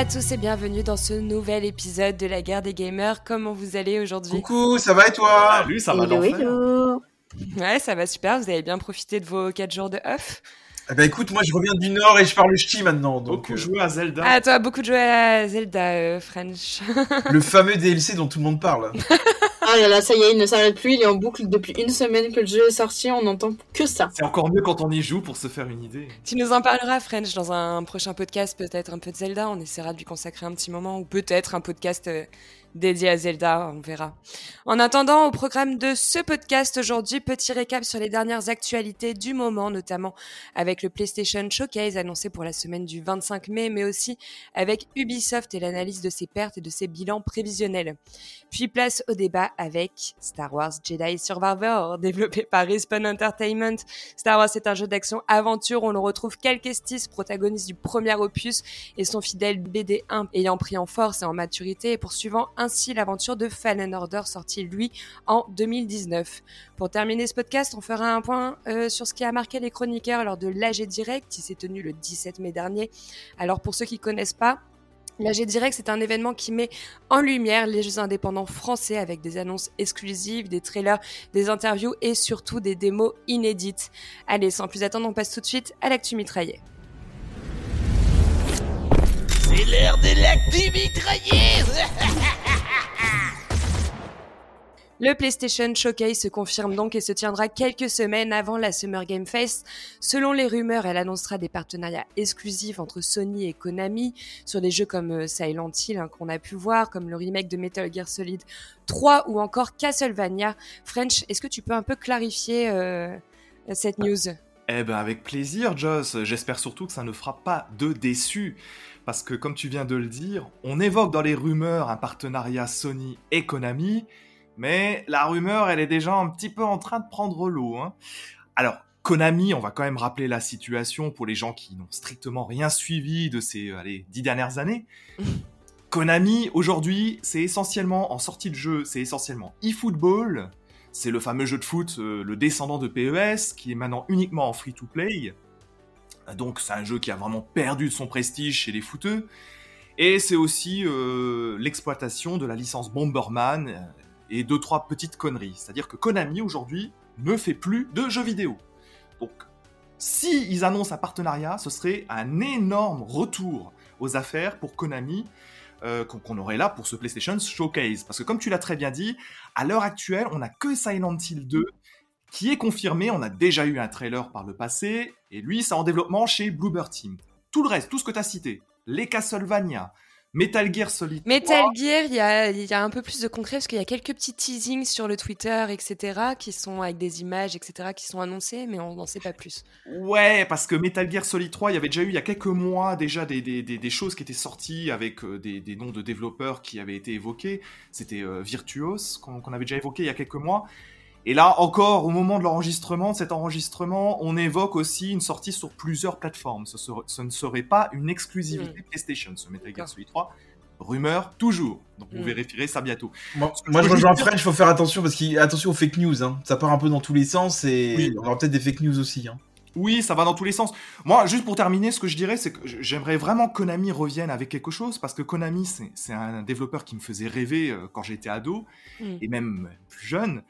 à tous et bienvenue dans ce nouvel épisode de la guerre des gamers. Comment vous allez aujourd'hui? Coucou, ça va et toi? Salut, ça va Hello, hello. Ouais, ça va super. Vous avez bien profité de vos 4 jours de off? Eh ben écoute, moi je reviens du Nord et je parle ch'ti maintenant, donc Beaucoup euh, joué à Zelda. Ah, toi, beaucoup de joué à Zelda euh, French. le fameux DLC dont tout le monde parle. Ah là là, ça y est, il ne s'arrête plus, il est en boucle depuis une semaine que le jeu est sorti, on n'entend que ça. C'est encore mieux quand on y joue pour se faire une idée. tu nous en parleras, French, dans un prochain podcast, peut-être un peu de Zelda. On essaiera de lui consacrer un petit moment, ou peut-être un podcast euh, dédié à Zelda, on verra. En attendant, au programme de ce podcast aujourd'hui, petit récap sur les dernières actualités du moment, notamment avec le PlayStation Showcase annoncé pour la semaine du 25 mai, mais aussi avec Ubisoft et l'analyse de ses pertes et de ses bilans prévisionnels. Puis place au débat avec Star Wars Jedi Survivor, développé par Respawn Entertainment. Star Wars est un jeu d'action-aventure, on le retrouve Cal Kestis, protagoniste du premier opus, et son fidèle BD1 ayant pris en force et en maturité et poursuivant ainsi l'aventure de Fallen Order sorti lui en 2019. Pour terminer ce podcast, on fera un point euh, sur ce qui a marqué les chroniqueurs lors de l'AG Direct qui s'est tenu le 17 mai dernier. Alors pour ceux qui connaissent pas, L'AG Direct, c'est un événement qui met en lumière les jeux indépendants français avec des annonces exclusives, des trailers, des interviews et surtout des démos inédites. Allez, sans plus attendre, on passe tout de suite à l'actu mitraillé. C'est l'heure de l'actu mitrailleuse Le PlayStation Showcase se confirme donc et se tiendra quelques semaines avant la Summer Game Fest. Selon les rumeurs, elle annoncera des partenariats exclusifs entre Sony et Konami sur des jeux comme euh, Silent Hill hein, qu'on a pu voir, comme le remake de Metal Gear Solid 3 ou encore Castlevania. French, est-ce que tu peux un peu clarifier euh, cette news? Eh ben avec plaisir, Joss. J'espère surtout que ça ne fera pas de déçus. Parce que comme tu viens de le dire, on évoque dans les rumeurs un partenariat Sony et Konami, mais la rumeur, elle est déjà un petit peu en train de prendre l'eau. hein. Alors, Konami, on va quand même rappeler la situation pour les gens qui n'ont strictement rien suivi de ces allez, dix dernières années. Konami, aujourd'hui, c'est essentiellement, en sortie de jeu, c'est essentiellement eFootball, c'est le fameux jeu de foot, euh, le descendant de PES, qui est maintenant uniquement en free-to-play. Donc c'est un jeu qui a vraiment perdu de son prestige chez les footeux. Et c'est aussi euh, l'exploitation de la licence Bomberman euh, et deux trois petites conneries. C'est-à-dire que Konami aujourd'hui ne fait plus de jeux vidéo. Donc si ils annoncent un partenariat, ce serait un énorme retour aux affaires pour Konami euh, qu'on aurait là pour ce PlayStation Showcase. Parce que comme tu l'as très bien dit, à l'heure actuelle, on n'a que Silent Hill 2 qui est confirmé. On a déjà eu un trailer par le passé, et lui, c'est en développement chez Bluebird Team. Tout le reste, tout ce que tu as cité, les Castlevania, Metal Gear Solid 3, Metal Gear, il y a, il y a un peu plus de concret parce qu'il y a quelques petits teasings sur le Twitter, etc., qui sont avec des images, etc., qui sont annoncés, mais on n'en sait pas plus. Ouais, parce que Metal Gear Solid 3, il y avait déjà eu il y a quelques mois déjà des, des, des, des choses qui étaient sorties avec euh, des, des noms de développeurs qui avaient été évoqués. C'était euh, Virtuos qu'on qu'on avait déjà évoqué il y a quelques mois. Et là encore, au moment de l'enregistrement, de cet enregistrement, on évoque aussi une sortie sur plusieurs plateformes. Ce, serait- ce ne serait pas une exclusivité PlayStation, ce Metal Gear. Solid 3. Rumeur, toujours. Donc vous Mm. vérifierez ça bientôt. Moi, moi, je rejoins French, il faut faire attention parce qu'il attention aux fake news. Hein. Ça part un peu dans tous les sens et Oui. on aura peut-être des fake news aussi. Hein. Oui, ça va dans tous les sens. Moi, juste pour terminer, ce que je dirais, c'est que j'aimerais vraiment que Konami revienne avec quelque chose, parce que Konami, c'est c'est un développeur qui me faisait rêver euh, quand j'étais ado, Mm. et même plus jeune.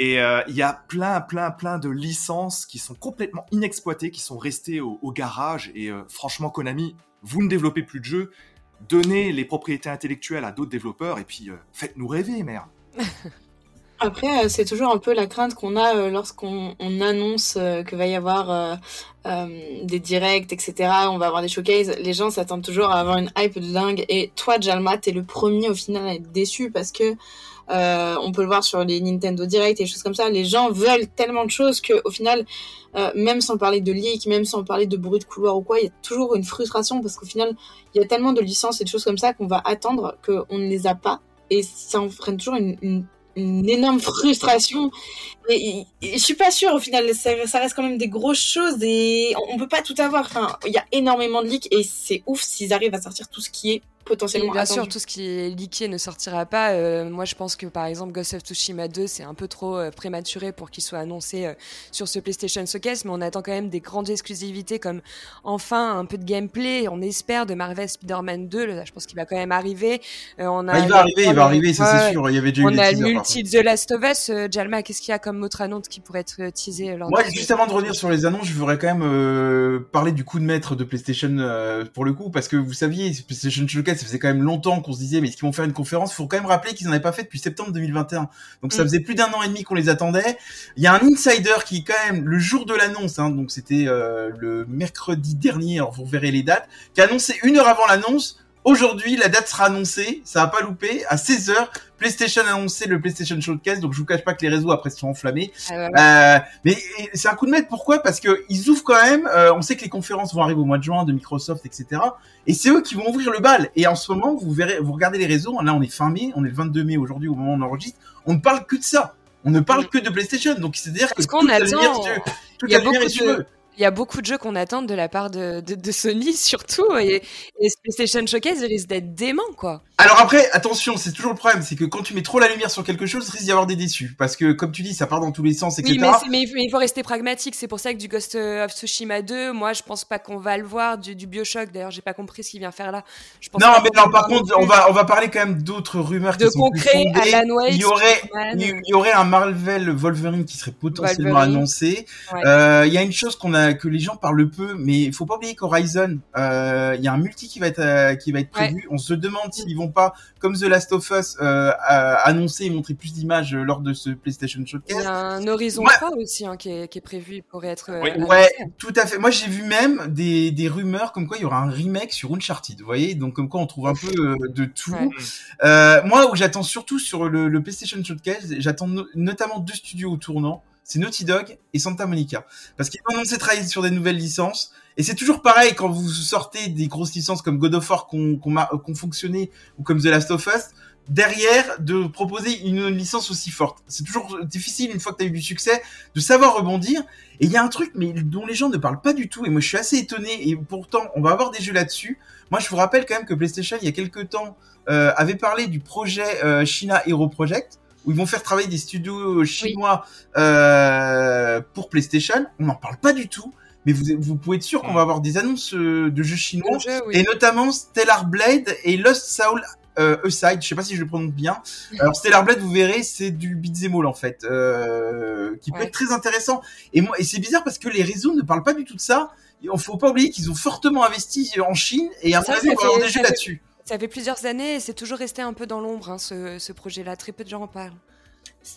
Et euh, il y a plein, plein, plein de licences qui sont complètement inexploitées, qui sont restées au, garage. Et euh, franchement, Konami, vous ne développez plus de jeux, donnez les propriétés intellectuelles à d'autres développeurs, et puis euh, faites-nous rêver, merde. Après, c'est toujours un peu la crainte qu'on a lorsqu'on on annonce que va y avoir des directs, etc. On va avoir des showcases. Les gens s'attendent toujours à avoir une hype de dingue. Et toi, Jalma, t'es le premier au final à être déçu parce que euh, on peut le voir sur les Nintendo Direct et choses comme ça. Les gens veulent tellement de choses que au final, euh, même sans parler de leak, même sans parler de bruit de couloir ou quoi, il y a toujours une frustration parce qu'au final, il y a tellement de licences et de choses comme ça qu'on va attendre qu'on ne les a pas. Et ça entraîne toujours une, énorme frustration. Et je suis pas sûre au final, ça, ça reste quand même des grosses choses et on, on peut pas tout avoir. Enfin, il y a énormément de leaks et c'est ouf s'ils arrivent à sortir tout ce qui est potentiellement Oui, bien sûr, tout ce qui est leaké ne sortira pas. Euh, moi, je pense que par exemple Ghost of Tsushima 2, c'est un peu trop euh, prématuré pour qu'il soit annoncé euh, sur ce PlayStation Showcase, mais on attend quand même des grandes exclusivités comme enfin un peu de gameplay. On espère de Marvel Spider-Man 2. Là, je pense qu'il va quand même arriver. Euh, on a Ah, il va arriver, il va arriver, ça c'est sûr. Il y avait déjà eu On des a le teasers, multi The Last of Us. Euh, Jalma, qu'est-ce qu'il y a comme autre annonce qui pourrait être euh, teasé lors Moi, de juste avant de revenir sur les annonces, je voudrais quand même euh, parler du coup de maître de PlayStation euh, pour le coup, parce que vous saviez, PlayStation Showcase, ça faisait quand même longtemps qu'on se disait, mais est-ce qu'ils vont faire une conférence? Faut quand même rappeler qu'ils n'en avaient pas fait depuis septembre 2021. Donc ça Mm. faisait plus d'un an et demi qu'on les attendait. Il y a un insider qui, quand même, le jour de l'annonce, hein, donc c'était euh, le mercredi dernier, alors vous verrez les dates, qui a annoncé une heure avant l'annonce. Aujourd'hui, la date sera annoncée, ça va pas louper, à 16h, PlayStation a annoncé le PlayStation Showcase, donc je vous cache pas que les réseaux après se sont enflammés. Ah. Euh, mais c'est un coup de maître. Pourquoi? Parce que ils ouvrent quand même. euh, on sait que les conférences vont arriver au mois de juin de Microsoft, etc. Et c'est eux qui vont ouvrir le bal. Et en ce moment, vous verrez, vous regardez les réseaux. Là, on est fin mai, on est le 22 mai aujourd'hui au moment où on enregistre. On ne parle que de ça. On ne parle Mm. que de PlayStation. Donc c'est-à-dire que qu'on attend- il y a beaucoup de-. Il y a beaucoup de jeux qu'on attend de la part de, de, de Sony, surtout. Et, et ce PlayStation Showcase risque d'être dément, quoi. Alors après, attention, c'est toujours le problème, c'est que quand tu mets trop la lumière sur quelque chose, il risque d'y avoir des déçus. Parce que, comme tu dis, ça part dans tous les sens, etc. Oui, mais, il faut- mais il faut rester pragmatique. C'est pour ça que du Ghost of Tsushima 2, moi, je pense pas qu'on va le voir. Du, du Bioshock, d'ailleurs, j'ai pas compris ce qu'il vient faire là. Je pense Non, mais non, par contre, on va, on va parler quand même d'autres rumeurs de qui sont plus concret. Alan Wake, Il y aurait, il y aurait un Marvel Wolverine qui serait potentiellement Wolverine. annoncé. Ouais. Euh, Il y a une chose qu'on a, que les gens parlent peu, mais il faut pas oublier qu'Horizon, euh, il y a un multi qui va être, euh, qui va être Ouais. prévu. On se demande s'ils vont pas, comme The Last of Us, euh, annoncer et montrer plus d'images lors de ce PlayStation Il y Showcase. a un Horizon Ouais. 3 aussi hein, qui, est, qui est prévu, il pourrait être. euh, Oui. Ouais, tout à fait. Moi, j'ai vu même des, des rumeurs comme quoi il y aura un remake sur Uncharted. Vous voyez, donc comme quoi on trouve un peu euh, de tout. Ouais. Euh, moi, où j'attends surtout sur le, le PlayStation Showcase, j'attends no- notamment deux studios au tournant. C'est Naughty Dog et Santa Monica. Parce qu'ils ont annoncé travailler sur des nouvelles licences. Et c'est toujours pareil quand vous sortez des grosses licences comme God of War qu'on qu'on qu'on fonctionnait ou comme The Last of Us. Derrière, de proposer une licence aussi forte. C'est toujours difficile, une fois que tu as eu du succès, de savoir rebondir. Et il y a un truc mais dont les gens ne parlent pas du tout. Et moi, je suis assez étonné. Et pourtant, on va avoir des jeux là-dessus. Moi, je vous rappelle quand même que PlayStation, il y a quelques temps, euh, avait parlé du projet euh, China Hero Project, où ils vont faire travailler des studios chinois euh, pour PlayStation. On n'en parle pas du tout. Mais vous, vous pouvez être sûr qu'on va avoir des annonces euh, de jeux chinois, Le jeu, oui. et notamment Stellar Blade et Lost Soul euh, Aside. Je sais pas si je le prononce bien. Alors Stellar Blade, vous verrez, c'est du beat'em all en fait, euh, qui peut Ouais. être très intéressant. Et moi, et c'est bizarre parce que les réseaux ne parlent pas du tout de ça. Il faut pas oublier qu'ils ont fortement investi en Chine et à mon avis, on va avoir des jeux là-dessus. Ça fait plusieurs années et c'est toujours resté un peu dans l'ombre, hein, ce, projet-là. Très peu de gens en parlent.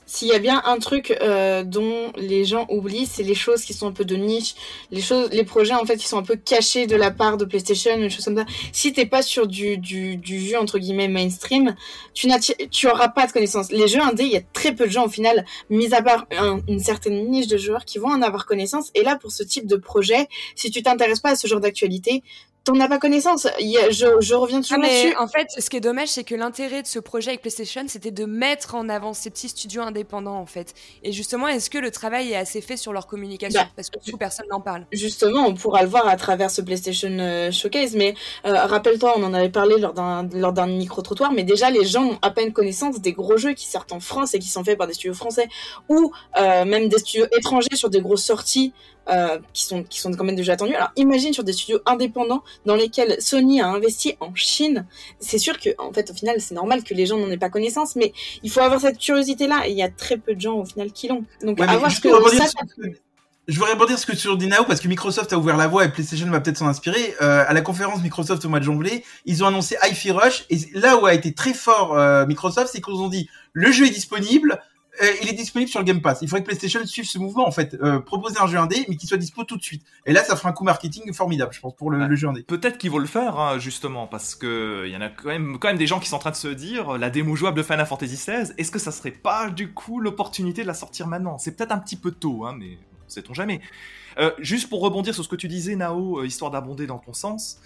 S'il y a bien un truc euh, dont les gens oublient, c'est les choses qui sont un peu de niche, les choses, les projets en fait qui sont un peu cachés de la part de PlayStation, des choses comme ça. Si t'es pas sur du, du, jeu entre guillemets mainstream, tu n'atti- tu auras pas de connaissances. Les jeux indés, il y a très peu de gens au final, mis à part un- une certaine niche de joueurs qui vont en avoir connaissance. Et là, pour ce type de projet, si tu t'intéresses pas à ce genre d'actualité, t'en as pas connaissance. Je, je reviens Ah, toujours là-dessus. en fait, ce qui est dommage, c'est que l'intérêt de ce projet avec PlayStation, c'était de mettre en avant ces petits studios indépendants, en fait. Et justement, est-ce que le travail est assez fait sur leur communication? Bah, Parce que du coup, personne n'en parle. Justement, on pourra le voir à travers ce PlayStation euh, Showcase, mais euh, rappelle-toi, on en avait parlé lors d'un lors d'un micro-trottoir, mais déjà les gens ont à peine connaissance des gros jeux qui sortent en France et qui sont faits par des studios français, ou euh, même des studios étrangers sur des grosses sorties euh, qui, sont, qui sont quand même déjà attendus. Alors imagine sur des studios indépendants dans lesquels Sony a investi en Chine, c'est sûr que en fait au final c'est normal que les gens n'en aient pas connaissance, mais il faut avoir cette curiosité-là, et il y a très peu de gens au final qui l'ont. Donc Ouais, avoir ce que ça, Je voudrais rebondir ce que sur Dinao parce que Microsoft a ouvert la voie et PlayStation va peut-être s'en inspirer. Euh, à la conférence Microsoft au mois de janvier, ils ont annoncé Hi-Fi Rush et là où a été très fort euh, Microsoft, c'est qu'ils ont dit le jeu est disponible, il est disponible sur le Game Pass. Il faudrait que PlayStation suive ce mouvement en fait, euh, proposer un jeu indé mais qu'il soit dispo tout de suite. Et là, ça fera un coup marketing formidable, je pense, pour le, jeu indé. Peut-être qu'ils vont le faire, hein, justement, parce que il y en a quand même, quand même des gens qui sont en train de se dire la démo jouable de Final Fantasy XVI, est-ce que ça serait pas du coup l'opportunité de la sortir maintenant? C'est peut-être un petit peu tôt, hein, mais sait-on jamais. Euh, juste pour rebondir sur ce que tu disais, Nao, euh, histoire d'abonder dans ton sens,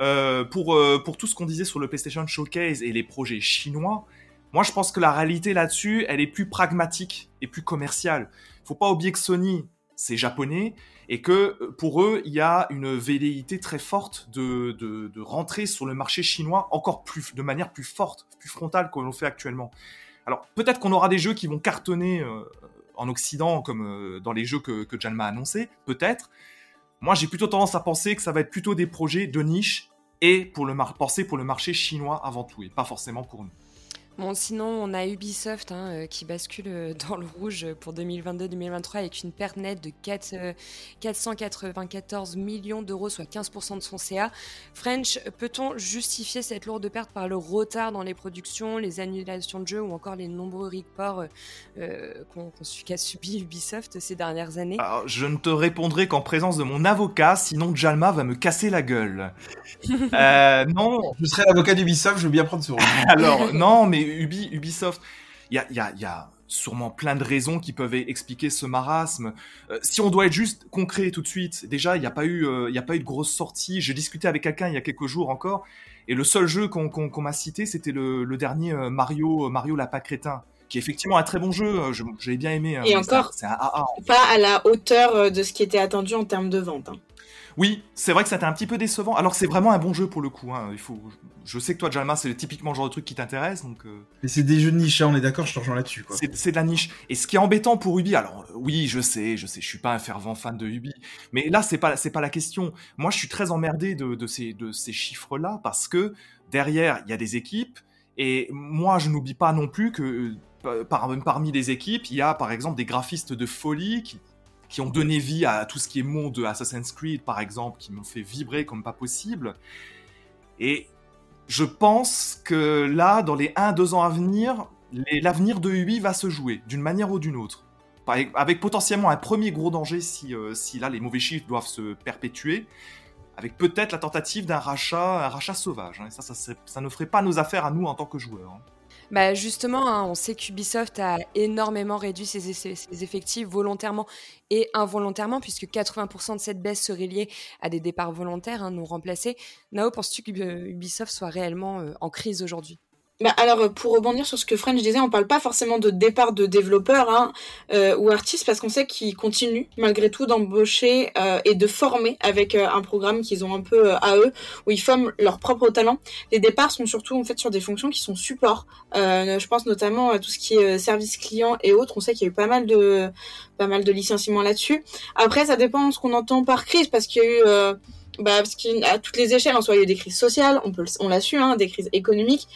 euh, pour, euh, pour tout ce qu'on disait sur le PlayStation Showcase et les projets chinois, moi je pense que la réalité là-dessus, elle est plus pragmatique et plus commerciale. Faut pas oublier que Sony c'est japonais et que euh, pour eux, il y a une velléité très forte de, rentrer sur le marché chinois encore plus, de manière plus forte, plus frontale que l'on fait actuellement. Alors peut-être qu'on aura des jeux qui vont cartonner euh, en Occident comme euh, dans les jeux que, que Janma a annoncé, peut-être. Moi, j'ai plutôt tendance à penser que ça va être plutôt des projets de niche et pour le penser pour le marché chinois avant tout et pas forcément pour nous. Bon, sinon, on a Ubisoft hein, euh, qui bascule euh, dans le rouge pour 2022-2023 avec une perte nette de 4, 494 euh, millions d'euros, soit 15% de son CA. French, peut-on justifier cette lourde perte par le retard dans les productions, les annulations de jeux ou encore les nombreux reports qu'a subi Ubisoft ces dernières années? Alors, Je ne te répondrai qu'en présence de mon avocat, sinon Jalma va me casser la gueule. non. Je serai l'avocat d'Ubisoft, je veux bien prendre ce rôle. Alors, non, mais Ubisoft, il y a, sûrement plein de raisons qui peuvent expliquer ce marasme. Euh, si on doit être juste concret tout de suite, déjà, il n'y a, pas eu, euh, a pas eu de grosse sortie. J'ai discuté avec quelqu'un il y a quelques jours encore, et le seul jeu qu'on m'a cité, c'était le, dernier euh, Mario, Mario Lapin Crétin qui est effectivement un très bon jeu, j'avais bien aimé. Hein, et encore, c'est pas à la hauteur de ce qui était attendu en termes de vente. Hein. Oui, c'est vrai que c'était un petit peu décevant. Alors c'est vraiment un bon jeu pour le coup. Hein. Il faut, je sais que toi, Jalma, c'est typiquement le genre de truc qui t'intéresse, donc. Euh, Mais c'est des jeux de niche, hein, on est d'accord, je te rejoins là-dessus. C'est de la niche. Et ce qui est embêtant pour Ubi, alors oui, je sais, je sais, je suis pas un fervent fan de Ubi, mais là c'est pas c'est pas la question. Moi, je suis très emmerdé de, de ces de ces chiffres-là parce que derrière il y a des équipes et moi je n'oublie pas non plus que euh, par, parmi les équipes, il y a par exemple des graphistes de folie qui ont donné vie à tout ce qui est monde de Assassin's Creed, par exemple, qui m'ont fait vibrer comme pas possible. Et je pense que là, dans les 1-2 ans à venir, l'avenir de Ubi va se jouer, d'une manière ou d'une autre. Avec potentiellement un premier gros danger si, euh, si là les mauvais chiffres doivent se perpétuer, avec peut-être la tentative d'un rachat, un rachat sauvage. Hein. Ça, ça, ne ferait pas nos affaires à nous en tant que joueurs. Hein. Bah justement, hein, on sait qu'Ubisoft a énormément réduit ses, effectifs volontairement et involontairement, puisque 80% de cette baisse serait liée à des départs volontaires, hein, non remplacés. Nao, penses-tu qu'Ubisoft soit réellement euh, en crise aujourd'hui? Bah alors euh, pour rebondir sur ce que French disait, on parle pas forcément de départ de développeurs hein, euh, ou artistes parce qu'on sait qu'ils continuent malgré tout d'embaucher euh, et de former avec un programme qu'ils ont un peu à eux où ils forment leur propre talent. Les départs sont surtout en fait sur des fonctions qui sont support. je pense notamment à tout ce qui est service client et autres. On sait qu'il y a eu pas mal de pas mal de licenciements là-dessus. Après ça dépend de ce qu'on entend par crise parce qu'il y a eu bah, parce toutes les échelles, en soit il y a eu des crises sociales, on peut on l'a su, hein, des crises économiques.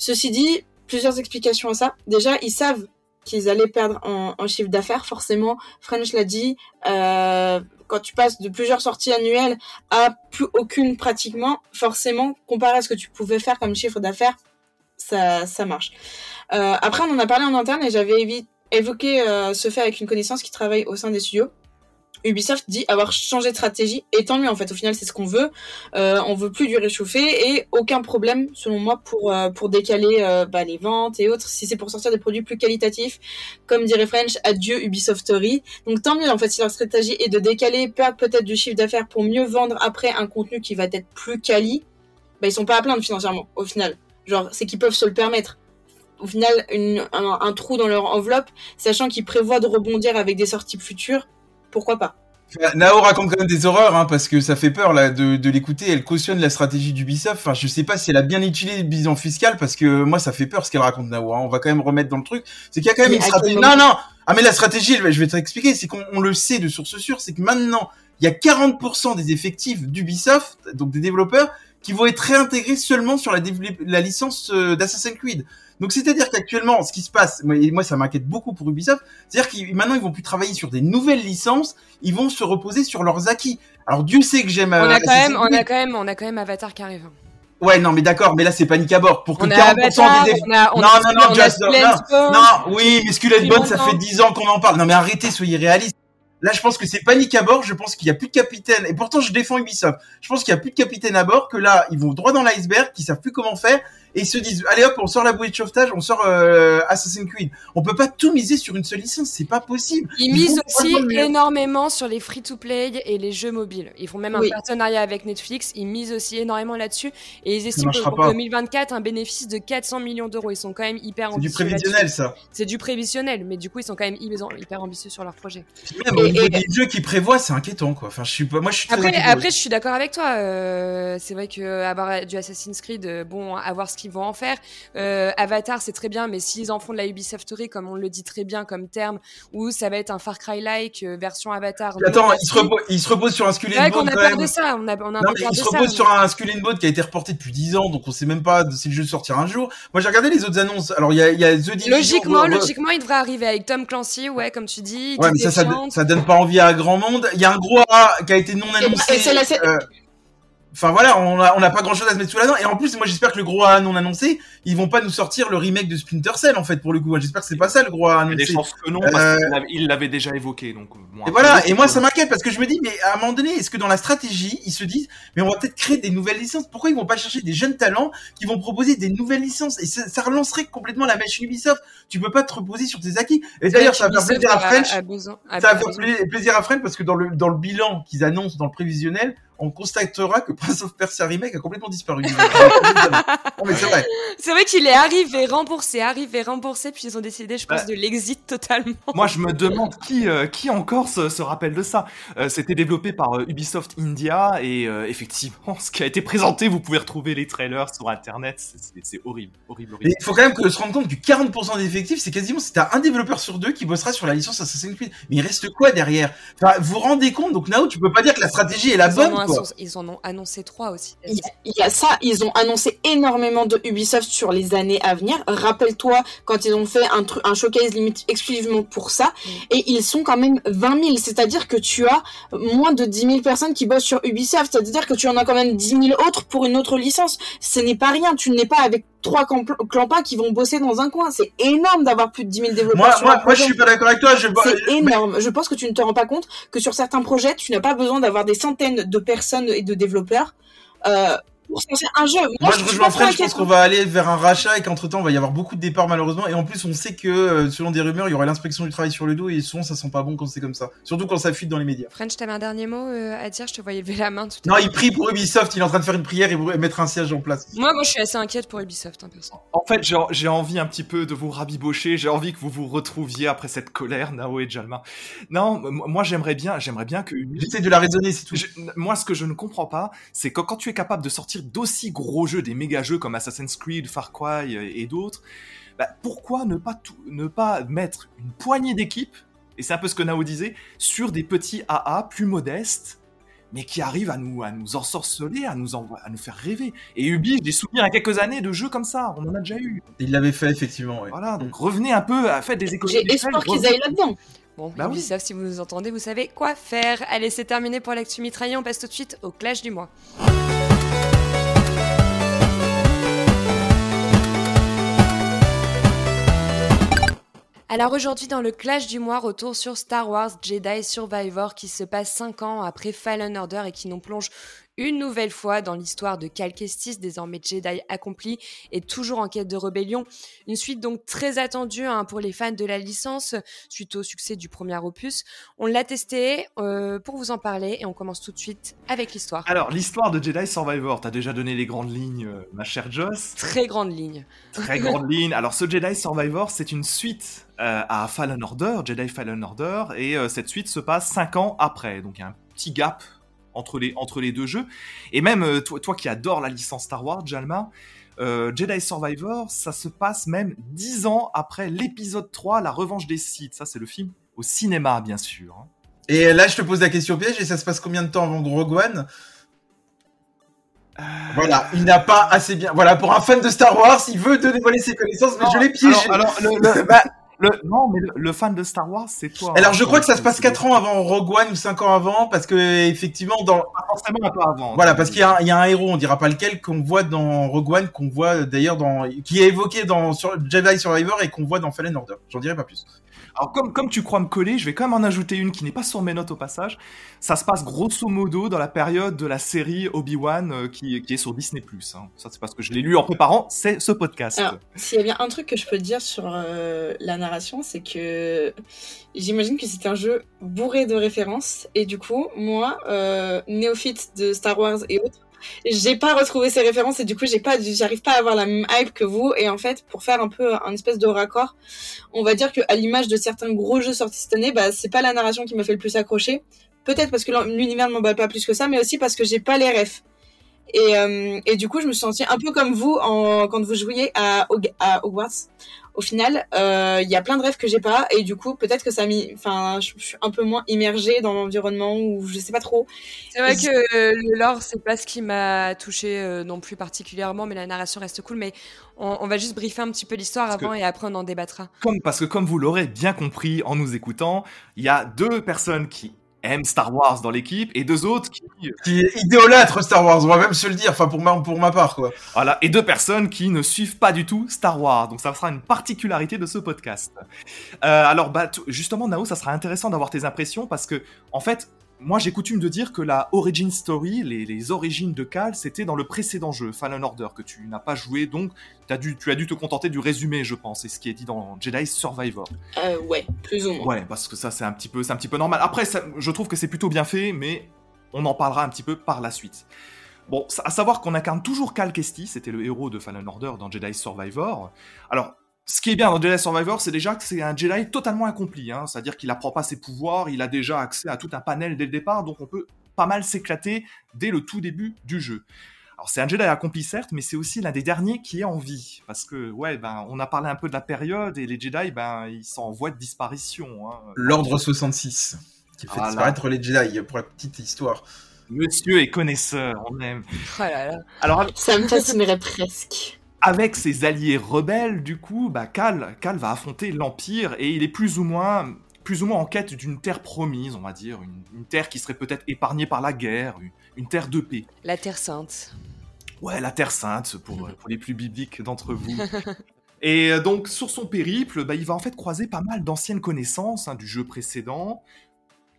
Ceci dit, plusieurs explications à ça. Déjà, ils savent qu'ils allaient perdre en, chiffre d'affaires, forcément. French l'a dit, euh, quand tu passes de plusieurs sorties annuelles à plus aucune pratiquement, forcément, comparé à ce que tu pouvais faire comme chiffre d'affaires, ça, ça marche. Euh, après, on en a parlé en interne et j'avais évoqué euh, ce fait avec une connaissance qui travaille au sein des studios. Ubisoft dit avoir changé de stratégie et tant mieux en fait. Au final c'est ce qu'on veut. Euh, on veut plus du réchauffé et aucun problème selon moi pour euh, décaler euh, bah, les ventes et autres. Si c'est pour sortir des produits plus qualitatifs comme dirait French adieu Ubisoftery donc tant mieux en fait si leur stratégie est de décaler perdre peut-être du chiffre d'affaires pour mieux vendre après un contenu qui va être plus quali bah ils sont pas à plaindre financièrement au final. Genre c'est qu'ils peuvent se le permettre. Au final un trou dans leur enveloppe sachant qu'ils prévoient de rebondir avec des sorties futures pourquoi pas Nao raconte quand même des horreurs, hein, parce que ça fait peur là de, de l'écouter. Elle cautionne la stratégie d'Ubisoft. Enfin, je sais pas si elle a bien utilisé le bilan fiscal, parce que moi, ça fait peur ce qu'elle raconte Nao. Hein. On va quand même remettre dans le truc. C'est qu'il y a quand même une stratégie. Non, non. Ah, mais la stratégie, je vais t'expliquer. C'est qu'on le sait de source sûre, c'est que maintenant, il y a 40% des effectifs d'Ubisoft, donc des développeurs, qui vont être réintégrés seulement sur la, la licence euh, d'Assassin's Creed. Donc c'est-à-dire qu'actuellement, ce qui se passe, moi ça m'inquiète beaucoup pour Ubisoft, c'est-à-dire qu'ils maintenant ils vont plus travailler sur des nouvelles licences, ils vont se reposer sur leurs acquis. Alors Dieu sait que j'aime. On a euh, quand même, on a quand même, on a quand même Avatar qui arrive. Ouais, non, mais d'accord, mais là c'est panique à bord. Pour que 40% des on a, on non, non, non, just, non, non, oui, mais Skull Bone, ça fait 10 ans qu'on en parle. Non, mais arrêtez, soyez réalistes. Là, je pense que c'est panique à bord. Je pense qu'il y a plus de capitaine. Et pourtant, je défends Ubisoft. Je pense qu'il y a plus de capitaine à bord. Que là, ils vont droit dans l'iceberg, qu'ils savent plus comment faire et ils se disent allez hop, on sort la bouée de sauvetage, on sort euh, Assassin's Creed. On peut pas tout miser sur une seule licence, c'est pas possible. Ils Ils misent aussi énormément sur les free-to-play et les jeux mobiles. Ils font même un partenariat avec Netflix. Ils misent aussi énormément là-dessus. Et ils estiment marchera pour pas. 2024 un bénéfice de 400 millions d'euros. Ils sont quand même hyper C'est du ambitieux. prévisionnel ça. C'est du prévisionnel, mais du coup, ils sont quand même hyper ambitieux sur leur projet. Même au Et- niveau et- des jeux qu'ils prévoient, c'est inquiétant quoi. Enfin, je suis pas, moi je suis Après, je suis d'accord avec toi. euh, c'est vrai que avoir du Assassin's Creed, euh, bon, à voir ce qu'ils vont en faire. Euh, Avatar, c'est très bien, mais s'ils en font de la Ubisofterie, comme on le dit très bien comme terme, ou ça va être un Far Cry-like euh, version Avatar. Attends, il se, repose, il se repose sur un Skull C'est and vrai qu'on Bones a peur de ça. On a, on a un Non, peu mais peur il de se ça. repose mais- sur un Skull and qui a été reporté depuis 10 ans, donc on sait même pas si le jeu sortira un jour. Moi j'ai regardé les autres annonces. Alors il y a, il y a The Division. Logiquement, logiquement, il devrait arriver avec Tom Clancy, ouais, comme tu dis. Ouais, mais Dick ça, ça, donne pas envie à grand monde. Il y a un gros A qui a été non annoncé. et c'est la- c'est- euh, Enfin voilà, on a, on a pas grand chose à se mettre sous la dent. Et en plus, moi j'espère que le gros A non annoncé, ils vont pas nous sortir le remake de Splinter Cell en fait pour le coup. J'espère que c'est pas ça le gros A Il y a des annoncé. chances que non, Euh, parce qu'il l'avait- il l'avait déjà évoqué. Donc, bon, Et voilà, et moi ça m'inquiète parce que je me dis, mais à un moment donné, est-ce que dans la stratégie, ils se disent, mais on va peut-être créer des nouvelles licences? Pourquoi ils vont pas chercher des jeunes talents qui vont proposer des nouvelles licences? Et ça, ça relancerait complètement la machine Ubisoft. Tu peux pas te reposer sur tes acquis. Et d'ailleurs, ça va faire plaisir à French. besoin- Ça va faire plaisir à French parce que dans le, dans le bilan qu'ils annoncent dans le prévisionnel, on constatera que Prince of Persia Remake a complètement disparu. c'est vrai. C'est vrai qu'il est arrivé, remboursé, arrivé, remboursé, puis ils ont décidé, je pense, Bah. de l'exit totalement. Moi, je me demande qui, euh, qui encore se, se rappelle de ça. Euh, C'était développé par euh, Ubisoft India et euh, effectivement, ce qui a été présenté, vous pouvez retrouver les trailers sur Internet. c'est- horrible, horrible, Mais horrible. il faut quand même que se rendre compte que 40% des effectifs, c'est quasiment, c'est un développeur sur deux qui bossera sur la licence Assassin's Creed. Mais il reste quoi derrière? Enfin, vous vous rendez compte? Donc Nao, tu peux pas dire que la stratégie est la bonne, ils en ont annoncé trois aussi. Il y, a, il y a ça, ils ont annoncé énormément de Ubisoft sur les années à venir. Rappelle-toi quand ils ont fait un, un showcase limite exclusivement pour ça, Mm. et ils sont quand même 20 000. C'est-à-dire que tu as moins de 10 000 personnes qui bossent sur Ubisoft. C'est-à-dire que tu en as quand même 10 000 autres pour une autre licence. Ce n'est pas rien. Tu n'es pas avec trois clampins qui vont bosser dans un coin. C'est énorme d'avoir plus de 10 000 développeurs Moi, sur moi, un moi, je suis pas d'accord avec toi. Je, C'est énorme. Je pense que tu ne te rends pas compte que sur certains projets, tu n'as pas besoin d'avoir des centaines de personnes et de développeurs euh, pour sortir un jeu. Moi, je suis rejoins French, je pense qu'on va aller vers un rachat et qu'entre temps, il va y avoir beaucoup de départs malheureusement. Et en plus, on sait que, euh, selon des rumeurs, il y aurait l'inspection du travail sur le dos et souvent, ça sent pas bon quand c'est comme ça. Surtout quand ça fuite dans les médias. French, t'avais un dernier mot euh, à dire? Je te voyais lever la main tout à Non, l'heure. il prie pour Ubisoft, il est en train de faire une prière et vous- mettre un siège en place. Moi, moi, je suis assez inquiète pour Ubisoft, hein, perso. En fait, j'ai envie un petit peu de vous rabibocher. J'ai envie que vous vous retrouviez après cette colère, Nao et Jalma. Non, moi, j'aimerais bien, j'aimerais bien que J'essaie de la raisonner, c'est tout. Je- moi, ce que je ne comprends pas, c'est que quand tu es capable de sortir d'aussi gros jeux, des méga jeux comme Assassin's Creed, Far Cry euh, et d'autres, bah, pourquoi ne pas, tout, ne pas mettre une poignée d'équipes, et c'est un peu ce que Nao disait, sur des petits AA plus modestes, mais qui arrivent à nous, à nous ensorceler, à nous, à nous faire rêver. Et Ubi, j'ai souvenir à quelques années de jeux comme ça, on en a déjà eu. Il l'avait fait, effectivement, ouais. Voilà, donc revenez un peu, à faites des économies. J'ai espoir qu'ils aillent là-dedans. Bon, Bah oui. Si vous nous entendez, vous savez quoi faire. Allez, c'est terminé pour l'actu mitraillé. On passe tout de suite au clash du mois. Alors aujourd'hui dans le clash du mois, retour sur Star Wars Jedi Survivor qui se passe 5 ans après Fallen Order et qui nous plonge une nouvelle fois dans l'histoire de Cal Kestis, désormais Jedi accompli et toujours en quête de rébellion. Une suite donc très attendue hein, pour les fans de la licence suite au succès du premier opus. On l'a testé euh, pour vous en parler et on commence tout de suite avec l'histoire. Alors, l'histoire de Jedi Survivor, t'as déjà donné les grandes lignes, euh, ma chère Joss? Très grande ligne. Très grande ligne. Alors, ce Jedi Survivor, c'est une suite euh, à Fallen Order, Jedi Fallen Order, et cette suite se passe 5 ans après. Donc, il y a un petit gap entre les, entre les deux jeux. Et même euh, toi, toi qui adores la licence Star Wars, Jalma, euh, Jedi Survivor, ça se passe même 10 ans après l'épisode 3, La Revanche des Sith. Ça, c'est le film au cinéma, bien sûr. Et là, je te pose la question piège, et ça se passe combien de temps avant Rogue One? Voilà, il n'a pas assez bien. Voilà, pour un fan de Star Wars, il veut te dévoiler ses connaissances, mais je l'ai piégé. Alors, alors, le- le- bah, le, non, mais le, le fan de Star Wars, c'est toi. Alors hein. je crois que ça se passe C'est- 4 ans avant Rogue One ou 5 ans avant, parce que effectivement dans Pas forcément un peu avant. voilà parce qu'il y, a un- il y a un héros, on dira pas lequel, qu'on voit dans Rogue One, qu'on voit d'ailleurs dans qui est évoqué dans sur Jedi Survivor et qu'on voit dans Fallen Order. J'en dirai pas plus. Alors comme, tu crois me coller, je vais quand même en ajouter une qui n'est pas sur mes notes au passage. Ça se passe grosso modo dans la période de la série Obi-Wan euh, qui, est sur Disney+. Hein. Ça c'est parce que je l'ai lu en préparant, c'est ce podcast. S'il y a bien un truc que je peux dire sur euh, la narration, c'est que j'imagine que c'est un jeu bourré de références. Et du coup, moi, euh, néophyte de Star Wars et autres, j'ai pas retrouvé ces références et du coup, j'ai pas, j'arrive pas à avoir la même hype que vous. Et en fait, pour faire un peu un espèce de raccord, on va dire que à l'image de certains gros jeux sortis cette année, bah, c'est pas la narration qui m'a fait le plus accrocher. Peut-être parce que l'univers ne m'emballe pas plus que ça, mais aussi parce que j'ai pas les refs. Et, euh, et du coup, je me suis sentie un peu comme vous quand vous jouiez à Hogwarts. Au final, euh, il y a plein de rêves que j'ai pas, et du coup, peut-être que ça a mis, enfin, je, je suis un peu moins immergée dans l'environnement ou je sais pas trop. C'est vrai que le lore, c'est pas ce qui m'a touché euh, non plus particulièrement, mais la narration reste cool. Mais on, on va juste briefer un petit peu l'histoire avant que- et après on en débattra. Comme, parce que comme vous l'aurez bien compris en nous écoutant, il y a deux personnes qui aiment Star Wars dans l'équipe et deux autres qui Qui est idolâtre Star Wars, on va même se le dire, enfin pour ma pour ma part quoi. Voilà, et deux personnes qui ne suivent pas du tout Star Wars. Donc ça sera une particularité de ce podcast. Euh, alors bah justement Nao, ça sera intéressant d'avoir tes impressions parce que en fait, moi j'ai coutume de dire que la origin story, les, les origines de Cal, c'était dans le précédent jeu Fallen Order que tu n'as pas joué, donc as dû, tu as dû te contenter du résumé, je pense, et ce qui est dit dans Jedi Survivor. Euh, ouais, plus ou moins. Ouais, parce que ça c'est un petit peu, c'est un petit peu normal. Après, ça- je trouve que c'est plutôt bien fait, mais on en parlera un petit peu par la suite. Bon, à savoir qu'on incarne toujours Cal Kestis, c'était le héros de Fallen Order dans Jedi Survivor. Alors, ce qui est bien dans Jedi Survivor, c'est déjà que c'est un Jedi totalement accompli, hein, c'est-à-dire qu'il apprend pas ses pouvoirs, il a déjà accès à tout un panel dès le départ, donc on peut pas mal s'éclater dès le tout début du jeu. Alors c'est un Jedi accompli certes, mais c'est aussi l'un des derniers qui est en vie, parce que ouais, ben on a parlé un peu de la période et les Jedi, ben ils sont en voie de disparition. Hein. L'ordre 66 qui fait Voilà. disparaître les Jedi pour la petite histoire. Monsieur est connaisseur, on aime. Oh là là. Alors Ça me fascinerait presque. Avec ses alliés rebelles, du coup, bah Cal, Cal va affronter l'Empire et il est plus ou moins, plus ou moins en quête d'une terre promise, on va dire, une, une terre qui serait peut-être épargnée par la guerre, une, une terre de paix. La Terre Sainte. Ouais, la Terre Sainte, pour, pour les plus bibliques d'entre vous. Et euh, donc, sur son périple, bah, il va en fait croiser pas mal d'anciennes connaissances hein, du jeu précédent.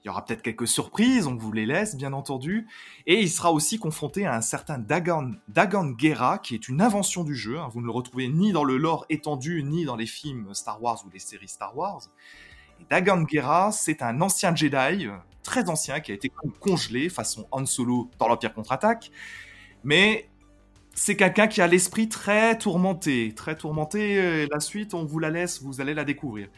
Il y aura peut-être quelques surprises, on vous les laisse, bien entendu. Et il sera aussi confronté à un certain Dagon, Dagon Gera, qui est une invention du jeu. hein. Vous ne le retrouvez ni dans le lore étendu, ni dans les films Star Wars ou les séries Star Wars. Et Dagon Gera, c'est un ancien Jedi, euh, très ancien, qui a été congelé façon Han Solo dans l'Empire contre-attaque. Mais c'est quelqu'un qui a l'esprit très tourmenté, très tourmenté. La suite, on vous la laisse, vous allez la découvrir.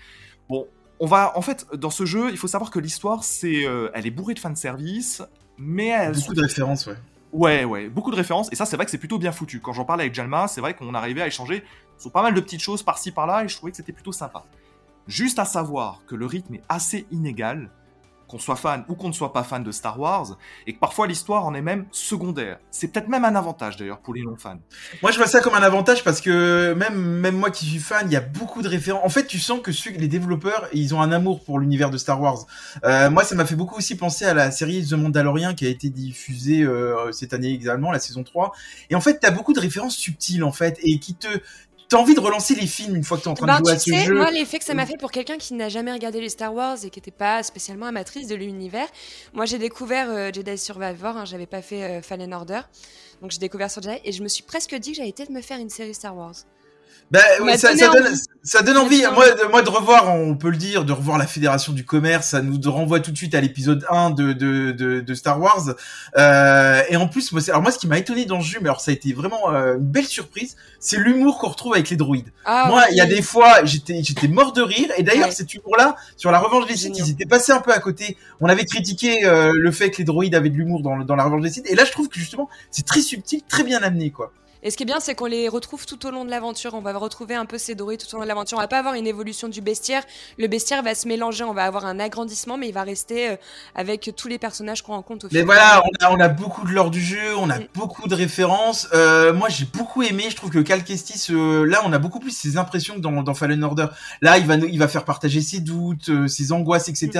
Bon, on va, en fait, dans ce jeu, il faut savoir que l'histoire, c'est, euh, elle est bourrée de fanservice, mais elle, Beaucoup de références, ouais. Ouais, ouais, beaucoup de références, et ça, c'est vrai que c'est plutôt bien foutu. Quand j'en parlais avec Jalma, c'est vrai qu'on arrivait à échanger sur pas mal de petites choses par-ci par-là, et je trouvais que c'était plutôt sympa. Juste à savoir que le rythme est assez inégal, qu'on soit fan ou qu'on ne soit pas fan de Star Wars, et que parfois l'histoire en est même secondaire. C'est peut-être même un avantage d'ailleurs pour les non-fans. Moi, je vois ça comme un avantage parce que même, même moi qui suis fan, il y a beaucoup de références. En fait, tu sens que les développeurs, ils ont un amour pour l'univers de Star Wars. Euh, moi, ça m'a fait beaucoup aussi penser à la série The Mandalorian qui a été diffusée euh, cette année également, la saison 3. Et en fait, t'as beaucoup de références subtiles, en fait, et qui te... T'as envie de relancer les films une fois que t'es en train Ben, de jouer tu à ce sais, jeu. moi, l'effet que ça m'a fait pour quelqu'un qui n'a jamais regardé les Star Wars et qui n'était pas spécialement amatrice de l'univers, moi j'ai découvert euh, Jedi Survivor, hein, j'avais pas fait euh, Fallen Order, donc j'ai découvert sur Jedi et je me suis presque dit que j'allais peut-être me faire une série Star Wars. Bah, m'a ouais, ça, ça donne, envie. ça donne envie. Moi, de, moi, de revoir, on peut le dire, de revoir la Fédération du Commerce, ça nous renvoie tout de suite à l'épisode 1 de, de, de, de Star Wars. Euh, et en plus, moi, alors moi, ce qui m'a étonné dans ce jeu, mais alors ça a été vraiment euh, une belle surprise, c'est l'humour qu'on retrouve avec les droïdes. Ah, moi, oui. il y a des fois, j'étais, j'étais mort de rire. Et d'ailleurs, Ouais. cet humour-là, sur la Revanche des Sith, ils étaient passés un peu à côté. On avait critiqué euh, le fait que les droïdes avaient de l'humour dans, dans la Revanche des Sith. Et là, je trouve que justement, c'est très subtil, très bien amené, quoi. Et ce qui est bien, c'est qu'on les retrouve tout au long de l'aventure. On va retrouver un peu ces dorés tout au long de l'aventure. On va pas avoir une évolution du bestiaire. Le bestiaire va se mélanger. On va avoir un agrandissement, mais il va rester euh, avec tous les personnages qu'on rencontre au Mais voilà, on a, on a beaucoup de lore du jeu, on a Mm. beaucoup de références. Euh, moi, j'ai beaucoup aimé. Je trouve que Cal Kestis, euh, là, on a beaucoup plus ses impressions que dans, dans Fallen Order. Là, il va, il va faire partager ses doutes, euh, ses angoisses, etc.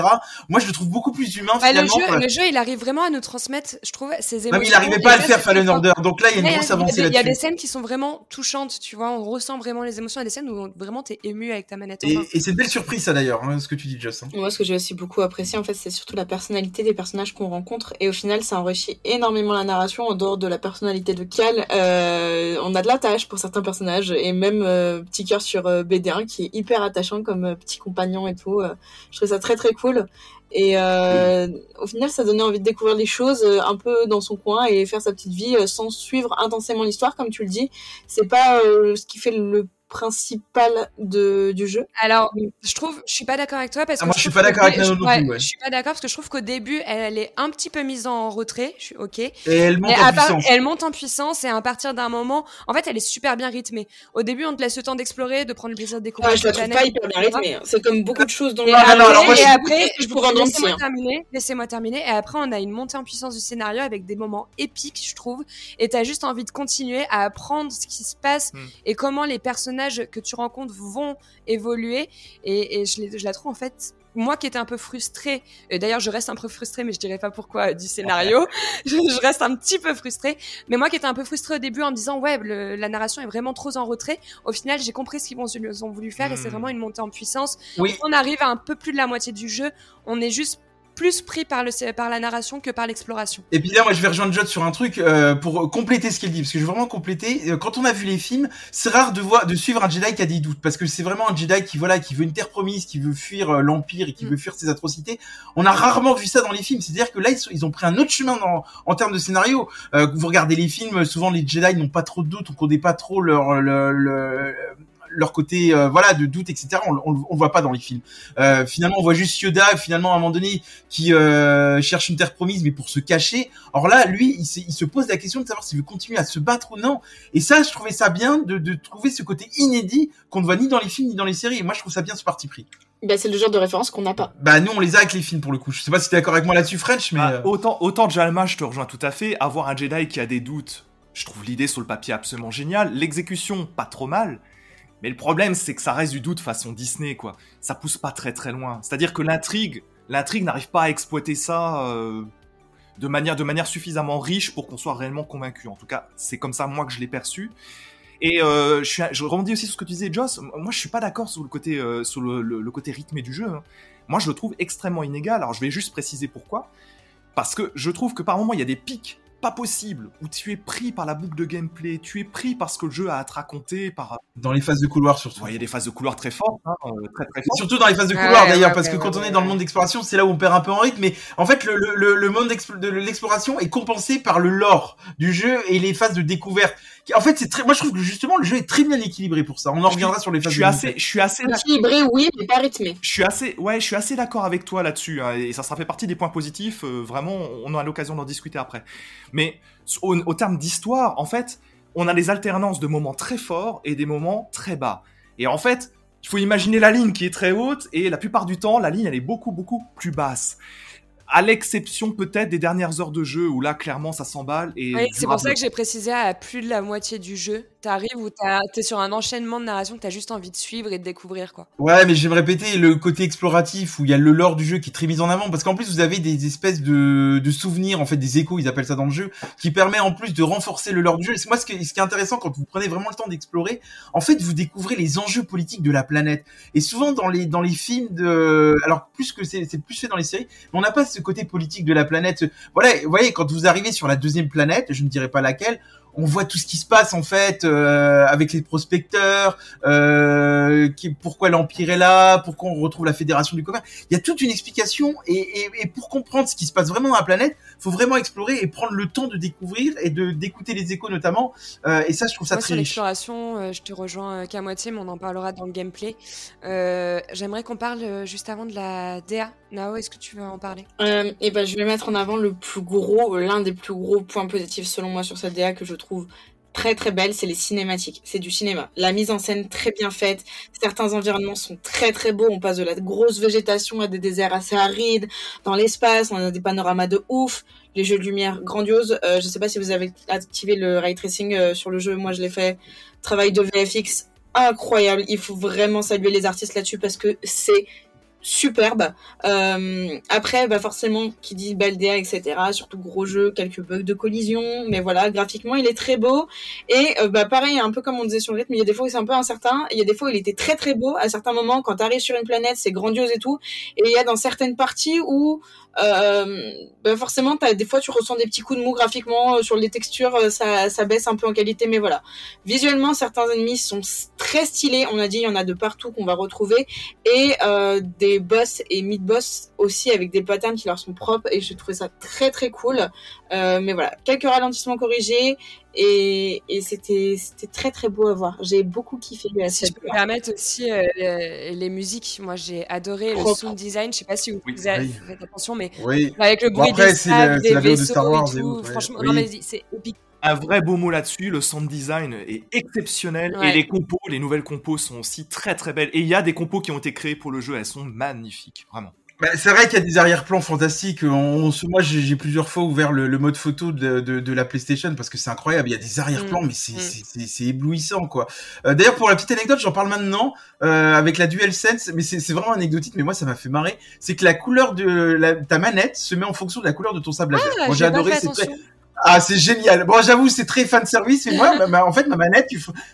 Moi, je le trouve beaucoup plus humain Bah, le, jeu, le jeu, il arrive vraiment à nous transmettre, je trouve, ses émotions. Non, mais il arrivait Et pas à le faire Fallen. Order. Donc là, il y a une grosse avancée a des scènes qui sont vraiment touchantes, tu vois. On ressent vraiment les émotions. Il y a des scènes où vraiment t'es ému avec ta manette en main. Et, et c'est une belle surprise, ça d'ailleurs, hein, ce que tu dis, Joss. hein. Moi, ce que j'ai aussi beaucoup apprécié, en fait, c'est surtout la personnalité des personnages qu'on rencontre. Et au final, ça enrichit énormément la narration en dehors de la personnalité de Cal. Euh, on a de l'attache pour certains personnages. Et même euh, petit cœur sur euh, BD1 qui est hyper attachant comme euh, petit compagnon et tout. Euh, je trouve ça très très cool. Et euh, au final, ça donnait envie de découvrir les choses euh, un peu dans son coin et faire sa petite vie euh, sans suivre intensément l'histoire, comme tu le dis. C'est pas euh, ce qui fait le principal de, du jeu. Alors, je trouve, je suis pas d'accord avec toi parce Ah, que moi, je suis trouve pas d'accord avec Nano je- non ouais, plus, ouais. Je suis pas d'accord parce que je trouve qu'au début, elle est un petit peu mise en retrait. Je suis ok. Et elle monte Mais en part- puissance. elle monte en puissance et à partir d'un moment, en fait, elle est super bien rythmée. Au début, on te laisse le temps d'explorer, de prendre le plaisir de découvrir. Ouais, je la trouve planète, pas hyper bien rythmée. hein. C'est comme beaucoup de choses dans le Ah, après, non, alors moi, et je- après, je pourrais en laissez-moi terminer, laissez-moi terminer. Et après, on a une montée en puissance du scénario avec des moments épiques, je trouve. Et t'as juste envie de continuer à apprendre ce qui se passe Hmm. et comment les personnages que tu rencontres vont évoluer. Et, et je, la trouve en fait. Moi qui étais un peu frustrée, et d'ailleurs je reste un peu frustrée, mais je dirais pas pourquoi euh, du scénario, je, je reste un petit peu frustrée, mais moi qui étais un peu frustrée au début en me disant ouais le- la narration est vraiment trop en retrait, au final j'ai compris ce qu'ils ont voulu faire et c'est Hmm. vraiment une montée en puissance Oui, on arrive à un peu plus de la moitié du jeu, on est juste plus pris par, le, par la narration que par l'exploration. Et puis là, moi, je vais rejoindre Jot sur un truc euh, pour compléter ce qu'il dit, parce que je veux vraiment compléter. Euh, Quand on a vu les films, c'est rare de voir, de suivre un Jedi qui a des doutes, parce que c'est vraiment un Jedi qui, voilà, qui veut une terre promise, qui veut fuir euh, l'Empire et qui Mm. veut fuir ses atrocités. On a rarement vu ça dans les films. C'est-à-dire que là, ils, sont- ils ont pris un autre chemin dans, en termes de scénario. Euh, vous regardez les films, souvent les Jedi n'ont pas trop de doutes, on connaît pas trop leur, leur, leur, leur côté, euh, voilà, de doute, etc. On, on, on le voit pas dans les films. Euh, finalement, on voit juste Yoda, finalement, à un moment donné, qui euh, cherche une terre promise, mais pour se cacher. Or là, lui, il se, il se pose la question de savoir s'il veut continuer à se battre ou non. Et ça, je trouvais ça bien de, de trouver ce côté inédit qu'on ne voit ni dans les films ni dans les séries. Et moi, je trouve ça bien ce parti pris. Bah, c'est le genre de référence qu'on n'a pas. Bah nous, on les a avec les films pour le coup. Je sais pas si t'es d'accord avec moi là-dessus, French, mais Ah, euh, autant, autant Jalma, je te rejoins tout à fait. Avoir un Jedi qui a des doutes, je trouve l'idée sur le papier absolument géniale. L'exécution, pas trop mal. Mais le problème, c'est que ça reste du doute façon Disney, quoi. Ça pousse pas très très loin. C'est-à-dire que l'intrigue, n'arrive pas à exploiter ça euh, de manière suffisamment riche pour qu'on soit réellement convaincu. En tout cas, c'est comme ça moi que je l'ai perçu. Et euh, je, rebondis aussi sur ce que tu disais, Joss. Moi, je suis pas d'accord sur le côté euh, rythmé du jeu. hein. Moi, je le trouve extrêmement inégal. Alors, je vais juste préciser pourquoi. Parce que je trouve que par moments, il y a des pics pas possibles où tu es pris par la boucle de gameplay, tu es pris par ce que le jeu a à te raconter, par. dans les phases de couloir surtout. Ouais, il y a des phases de couloir très fortes, hein, euh, très très Et fortes. Surtout dans les phases de couloir d'ailleurs, ouais, parce ouais, que ouais, quand on ouais, est dans le monde d'exploration, c'est là où on perd un peu en rythme. Mais en fait, le, le, le, le monde de l'exploration est compensé par le lore du jeu et les phases de découverte. Qui- En fait, c'est très. Moi, je trouve que justement le jeu est très bien équilibré pour ça. On en reviendra sur les Je phases. suis de assez, je suis assez, Équilibré, oui, mais pas rythmé. je suis assez, ouais, je suis assez d'accord avec toi là-dessus, hein, et ça, ça fait partie des points positifs. euh, vraiment, on a l'occasion d'en discuter après. Mais au, au terme d'histoire, en fait, on a des alternances de moments très forts et des moments très bas. Et en fait, il faut imaginer la ligne qui est très haute et la plupart du temps, la ligne elle est beaucoup beaucoup plus basse. À l'exception peut-être des dernières heures de jeu où là clairement ça s'emballe et Oui, c'est pour ça que j'ai précisé à plus de la moitié du jeu. T'arrives où t'es sur un enchaînement de narration que t'as juste envie de suivre et de découvrir, quoi. Ouais, mais j'aime répéter le côté exploratif où il y a le lore du jeu qui est très mis en avant parce qu'en plus vous avez des espèces de, souvenirs, en fait des échos, ils appellent ça dans le jeu, qui permet en plus de renforcer le lore du jeu. Moi ce qui, est- intéressant quand vous prenez vraiment le temps d'explorer, en fait vous découvrez les enjeux politiques de la planète. Et souvent dans les dans les films de, alors plus que c'est c'est plus fait dans les séries, mais on n'a pas ce côté politique de la planète. Voilà, vous voyez quand vous arrivez sur la deuxième planète, je ne dirais pas laquelle. On voit tout ce qui se passe en fait euh, avec les prospecteurs, euh, qui, pourquoi l'Empire est là, pourquoi on retrouve la Fédération du commerce. Il y a toute une explication et, et, et pour comprendre ce qui se passe vraiment dans la planète, faut vraiment explorer et prendre le temps de découvrir et de d'écouter les échos notamment. Euh, et ça, je trouve ça Moi, très sur riche. l'exploration, euh, je te rejoins euh, qu'à moitié, mais on en parlera dans le gameplay. Euh, J'aimerais qu'on parle juste avant de la DA. Nao, est-ce que tu veux en parler? Euh, et ben, je vais mettre en avant le plus gros, l'un des plus gros points positifs selon moi sur cette DA que je trouve très très belle, c'est les cinématiques. C'est du cinéma. La mise en scène très bien faite. Certains environnements sont très très beaux. On passe de la grosse végétation à des déserts assez arides. Dans l'espace, on a des panoramas de ouf. Les jeux de lumière grandioses. Euh, je sais pas si vous avez activé le ray tracing euh, sur le jeu. Moi, je l'ai fait. Travail de VFX incroyable. Il faut vraiment saluer les artistes là-dessus parce que c'est superbe. Euh, après, bah forcément, qui dit belle DA, etc. Surtout gros jeu, quelques bugs de collision, mais voilà, graphiquement, il est très beau. Et euh, bah pareil, un peu comme on disait sur le rythme, il y a des fois où c'est un peu incertain. Il y a des fois où il était très très beau. À certains moments, quand tu arrives sur une planète, c'est grandiose et tout. Et il y a dans certaines parties où euh, bah forcément, des fois, tu ressens des petits coups de mou graphiquement sur les textures, ça, ça baisse un peu en qualité, mais voilà. Visuellement, certains ennemis sont très stylés. On a dit, il y en a de partout qu'on va retrouver et euh, boss et mid-boss aussi avec des patterns qui leur sont propres et je trouvais ça très très cool. Euh, mais voilà, quelques ralentissements corrigés et, et c'était c'était très très beau à voir. J'ai beaucoup kiffé. Si je peux me permettre aussi euh, les, musiques, moi j'ai adoré le sound design. Je sais pas si vous, oui, avez fait attention, mais avec le bruit des sables, des vaisseaux de Star Wars et tout. Franchement, non mais c'est épique un vrai beau mot là-dessus. Le sound design est exceptionnel et les compos, les nouvelles compos sont aussi très très belles. Et il y a des compos qui ont été créés pour le jeu, elles sont magnifiques, vraiment. Bah, c'est vrai qu'il y a des arrière-plans fantastiques. On, moi, j'ai plusieurs fois ouvert le, mode photo de, de, la PlayStation parce que c'est incroyable. Il y a des arrière-plans, mm. mais mm. c'est éblouissant, quoi. Euh, d'ailleurs, pour la petite anecdote, j'en parle maintenant euh, avec la DualSense, mais c'est vraiment anecdotique. Mais moi, ça m'a fait marrer. C'est que la couleur de la, ta manette se met en fonction de la couleur de ton sable laser. Ah, moi, j'ai adoré. C'est très, ah, c'est génial. Bon, j'avoue, c'est très fan service, mais moi, en fait, ma manette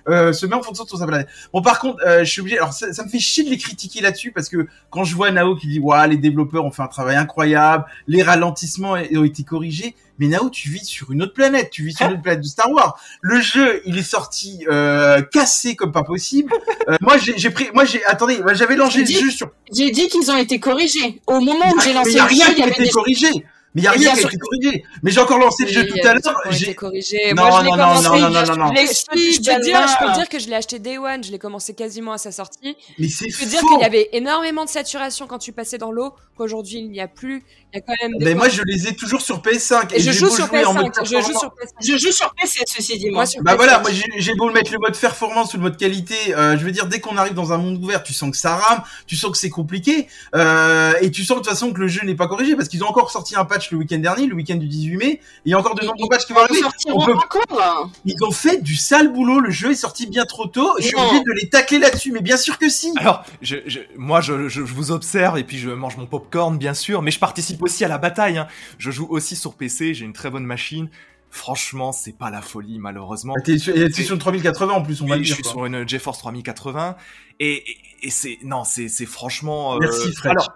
euh, se met en fonction de ton sabre Bon, par contre, euh, je suis obligé. Alors, ça, me fait chier de les critiquer là-dessus parce que quand je vois Nao qui dit, waouh, les développeurs ont fait un travail incroyable, les ralentissements ont été corrigés. Mais Nao, tu vis sur une autre planète, tu vis sur une autre planète de Star Wars. Le jeu, il est sorti euh, cassé comme pas possible. Euh, moi, j'ai pris, moi j'ai, attendez, j'avais lancé le jeu sur. J'ai dit qu'ils ont été corrigés. Au moment où j'ai lancé le jeu, il y été corrigé. Mais il y a rien qui a été corrigé. Mais j'ai encore lancé le jeu tout à l'heure. J'ai corrigé. Non, Moi, non, non, non, non, non, non, Je peux dire, je peux dire que je l'ai acheté Day One. Je l'ai commencé quasiment à sa sortie. Mais c'est Je peux dire qu'il y avait énormément de saturation quand tu passais dans l'eau. Qu'aujourd'hui, il n'y a plus. Il y a quand même. mais moi, je les ai toujours sur PS5. Et, je, joue sur PS5. Je joue sur PS5. Je joue sur PC, ceci dit. Moi, bah voilà, moi, j'ai beau mettre le mode performance ou le mode qualité. Euh, je veux dire, dès qu'on arrive dans un monde ouvert, tu sens que ça rame, tu sens que c'est compliqué, euh, et tu sens de toute façon que le jeu n'est pas corrigé parce qu'ils ont encore sorti un patch le week-end dernier week-end du 18 mai. il y a encore de nombreux matchs qui vont arriver. Ils ont fait du sale boulot. Le jeu est sorti bien trop tôt. Je suis obligé de les tacler là-dessus. Mais bien sûr que si. Alors, je, moi, je, je, vous observe et puis je mange mon popcorn, bien sûr. Mais je participe aussi à la bataille. Hein. Je joue aussi sur PC. J'ai une très bonne machine. Franchement, c'est pas la folie, malheureusement. Ah, t'es sur, une 3080 en plus, on va dire. Je suis sur une GeForce 3080 et, et, c'est non, c'est franchement. Euh, Merci, Fred. Alors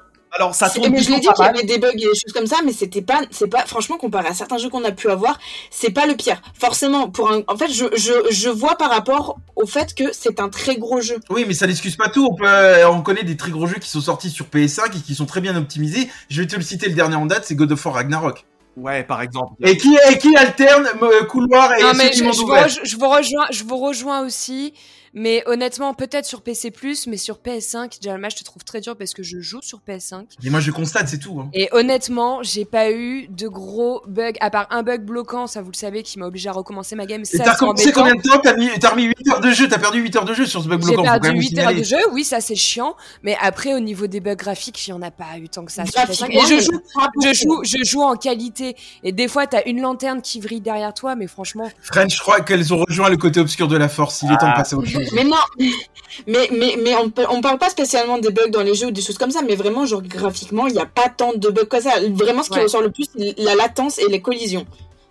ça tourne mais je l'ai dit qu'il y avait des bugs et des choses comme ça, mais c'était pas, c'est pas, franchement comparé à certains jeux qu'on a pu avoir, c'est pas le pire. Forcément, pour un, en fait, je, je, je vois par rapport au fait que c'est un très gros jeu. Oui, mais ça n'excuse pas tout. On peut, on connaît des très gros jeux qui sont sortis sur PS5 et qui sont très bien optimisés. Je vais te le citer le dernier en date, c'est God of War Ragnarok. Ouais, par exemple. Et qui, et qui alterne euh, couloir et non, mais je, je, vous je, vous rejoins, je vous rejoins aussi. Mais honnêtement, peut-être sur PC+, mais sur PS5, Jalma, je te trouve très dur parce que je joue sur PS5. Et moi, je constate, c'est tout. Hein. Et honnêtement, j'ai pas eu de gros bugs, à part un bug bloquant, ça vous le savez, qui m'a obligé à recommencer ma game. Et t'as commencé combien de temps? T'as mis, as remis 8 heures de jeu, t'as perdu 8 heures de jeu sur ce bug bloquant. J'ai perdu 8 heures de jeu, oui, ça c'est chiant. Mais après, au niveau des bugs graphiques, il y en a pas eu tant que ça sur PS5. Et je joue, je joue, je joue en qualité. Et des fois, t'as une lanterne qui vrille derrière toi, mais franchement. French, je crois qu'elles ont rejoint le côté obscur de la force. Il est temps de passer à autre chose. Mais non, mais, mais, mais on, on parle pas spécialement des bugs dans les jeux ou des choses comme ça, mais vraiment, genre, graphiquement, il n'y a pas tant de bugs que ça. Vraiment, ce qui ressort le plus, c'est la latence et les collisions.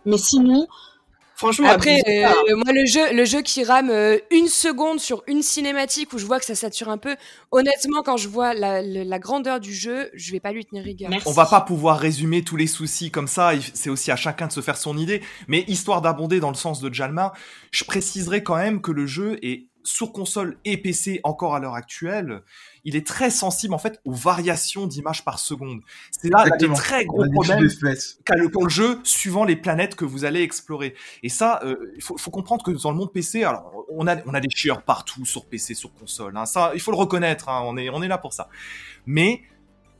Mais sinon, Franchement, après, euh, moi le jeu, le jeu qui rame euh, une seconde sur une cinématique où je vois que ça sature un peu. Honnêtement, quand je vois la, la, grandeur du jeu, je vais pas lui tenir rigueur. On va pas pouvoir résumer tous les soucis comme ça. C'est aussi à chacun de se faire son idée. Mais histoire d'abonder dans le sens de Jalma, je préciserai quand même que le jeu est sur console et PC encore à l'heure actuelle, il est très sensible en fait aux variations d'images par seconde. C'est là un très gros problèmes qu'a le, le jeu suivant les planètes que vous allez explorer. Et ça, euh, il faut, faut, comprendre que dans le monde PC, alors on a on a des chieurs partout sur PC, sur console. Hein, ça, il faut le reconnaître. Hein, on est on est là pour ça. Mais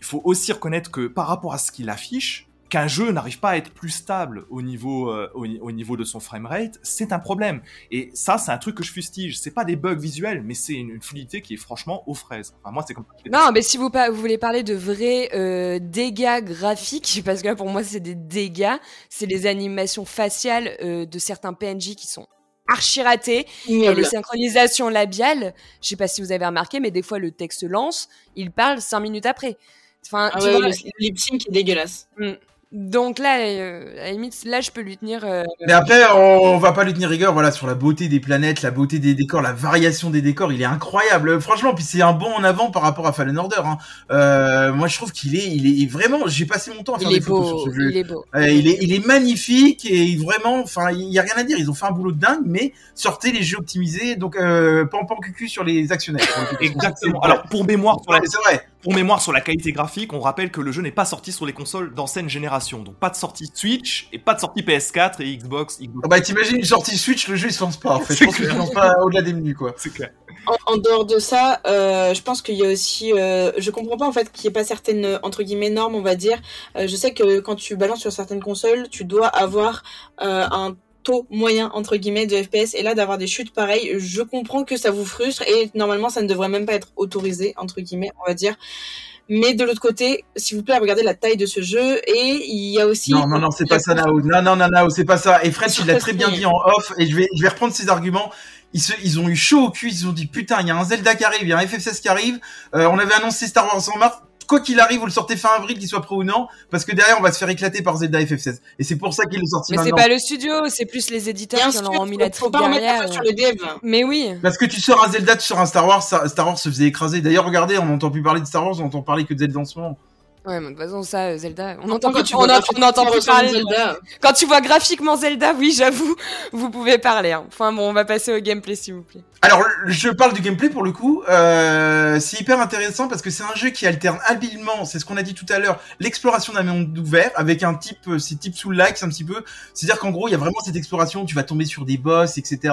il faut aussi reconnaître que par rapport à ce qu'il affiche, qu'un jeu n'arrive pas à être plus stable au niveau, euh, au, ni- au niveau de son framerate, c'est un problème. Et ça, c'est un truc que je fustige. C'est pas des bugs visuels, mais c'est une, une fluidité qui est franchement aux fraises. Enfin, moi, c'est comme Non, mais si vous, pa- vous voulez parler de vrais euh, dégâts graphiques, parce que là, pour moi c'est des dégâts, c'est les animations faciales euh, de certains PNJ qui sont archi ratées et les synchronisations labiales. Je sais pas si vous avez remarqué, mais des fois le texte lance, il parle cinq minutes après. Enfin, Ah tu ouais, vois, le lip sync est dégueulasse. Donc là, euh, à la limite, là, je peux lui tenir. euh, Mais après, on, on va pas lui tenir rigueur, voilà, sur la beauté des planètes, la beauté des décors, la variation des décors, il est incroyable. Franchement, puis c'est un bond en avant par rapport à Fallen Order. Hein. Euh, moi, je trouve qu'il est, il est vraiment. J'ai passé mon temps à faire il est des photos beau, sur ce jeu. il est beau. Euh, il est, il est magnifique et vraiment, enfin, il y a rien à dire. Ils ont fait un boulot de dingue, mais sortez les jeux optimisés, donc euh, pan pan cucu sur les actionnaires. Exactement. Alors, pour mémoire, la, vrai. pour mémoire sur la qualité graphique, on rappelle que le jeu n'est pas sorti sur les consoles d'ancienne génération. Donc, pas de sortie Switch et pas de sortie PS4 et Xbox. Xbox. Ah Bah, t'imagines une sortie Switch, le jeu il se lance pas. En fait, je pense qu'il se lance pas au-delà des menus, quoi. C'est clair. En, en dehors de ça, euh, je pense qu'il y a aussi, euh, je comprends pas en fait qu'il n'y ait pas certaines entre guillemets normes, on va dire. Euh, je sais que quand tu balances sur certaines consoles, tu dois avoir euh, un taux moyen entre guillemets de FPS et là d'avoir des chutes pareilles, je comprends que ça vous frustre et normalement ça ne devrait même pas être autorisé entre guillemets, on va dire. Mais de l'autre côté, s'il vous plaît, regardez la taille de ce jeu et il y a aussi Non, non, non, c'est pas ça, Nao. Non, non, non, Nao, c'est pas ça. Et Fred, il l'a très bien dit en off, et je vais, je vais reprendre ses arguments. Ils, se, ils ont eu chaud au cul, ils se sont dit, putain, il y a un Zelda qui arrive, il y a un FF16 qui arrive. Euh, on avait annoncé Star Wars en mars. Quoi qu'il arrive, vous le sortez fin avril, qu'il soit prêt ou non, parce que derrière, on va se faire éclater par Zelda FF16. Et c'est pour ça qu'il est sorti Mais c'est pas le studio, c'est plus les éditeurs Bien qui en ont mis la derrière. faute sur le dev. Mais oui. Parce que tu sors un Zelda, tu sors un Star Wars, Star Wars se faisait écraser. D'ailleurs, regardez, on n'entend plus parler de Star Wars, on entend parler que de Zelda en ce moment. Ouais, mais de toute façon, ça, euh, Zelda, on entend, Quand tu on, vois en- graphiquement on entend plus parler. Zelda, Quand tu vois graphiquement Zelda, oui, j'avoue, vous pouvez parler. hein. Enfin bon, on va passer au gameplay, s'il vous plaît. Alors, je parle du gameplay pour le coup. Euh, c'est hyper intéressant parce que c'est un jeu qui alterne habilement, c'est ce qu'on a dit tout à l'heure, l'exploration d'un monde ouvert avec un type, euh, c'est type sous likes un petit peu. C'est-à-dire qu'en gros, il y a vraiment cette exploration, tu vas tomber sur des boss, etc.,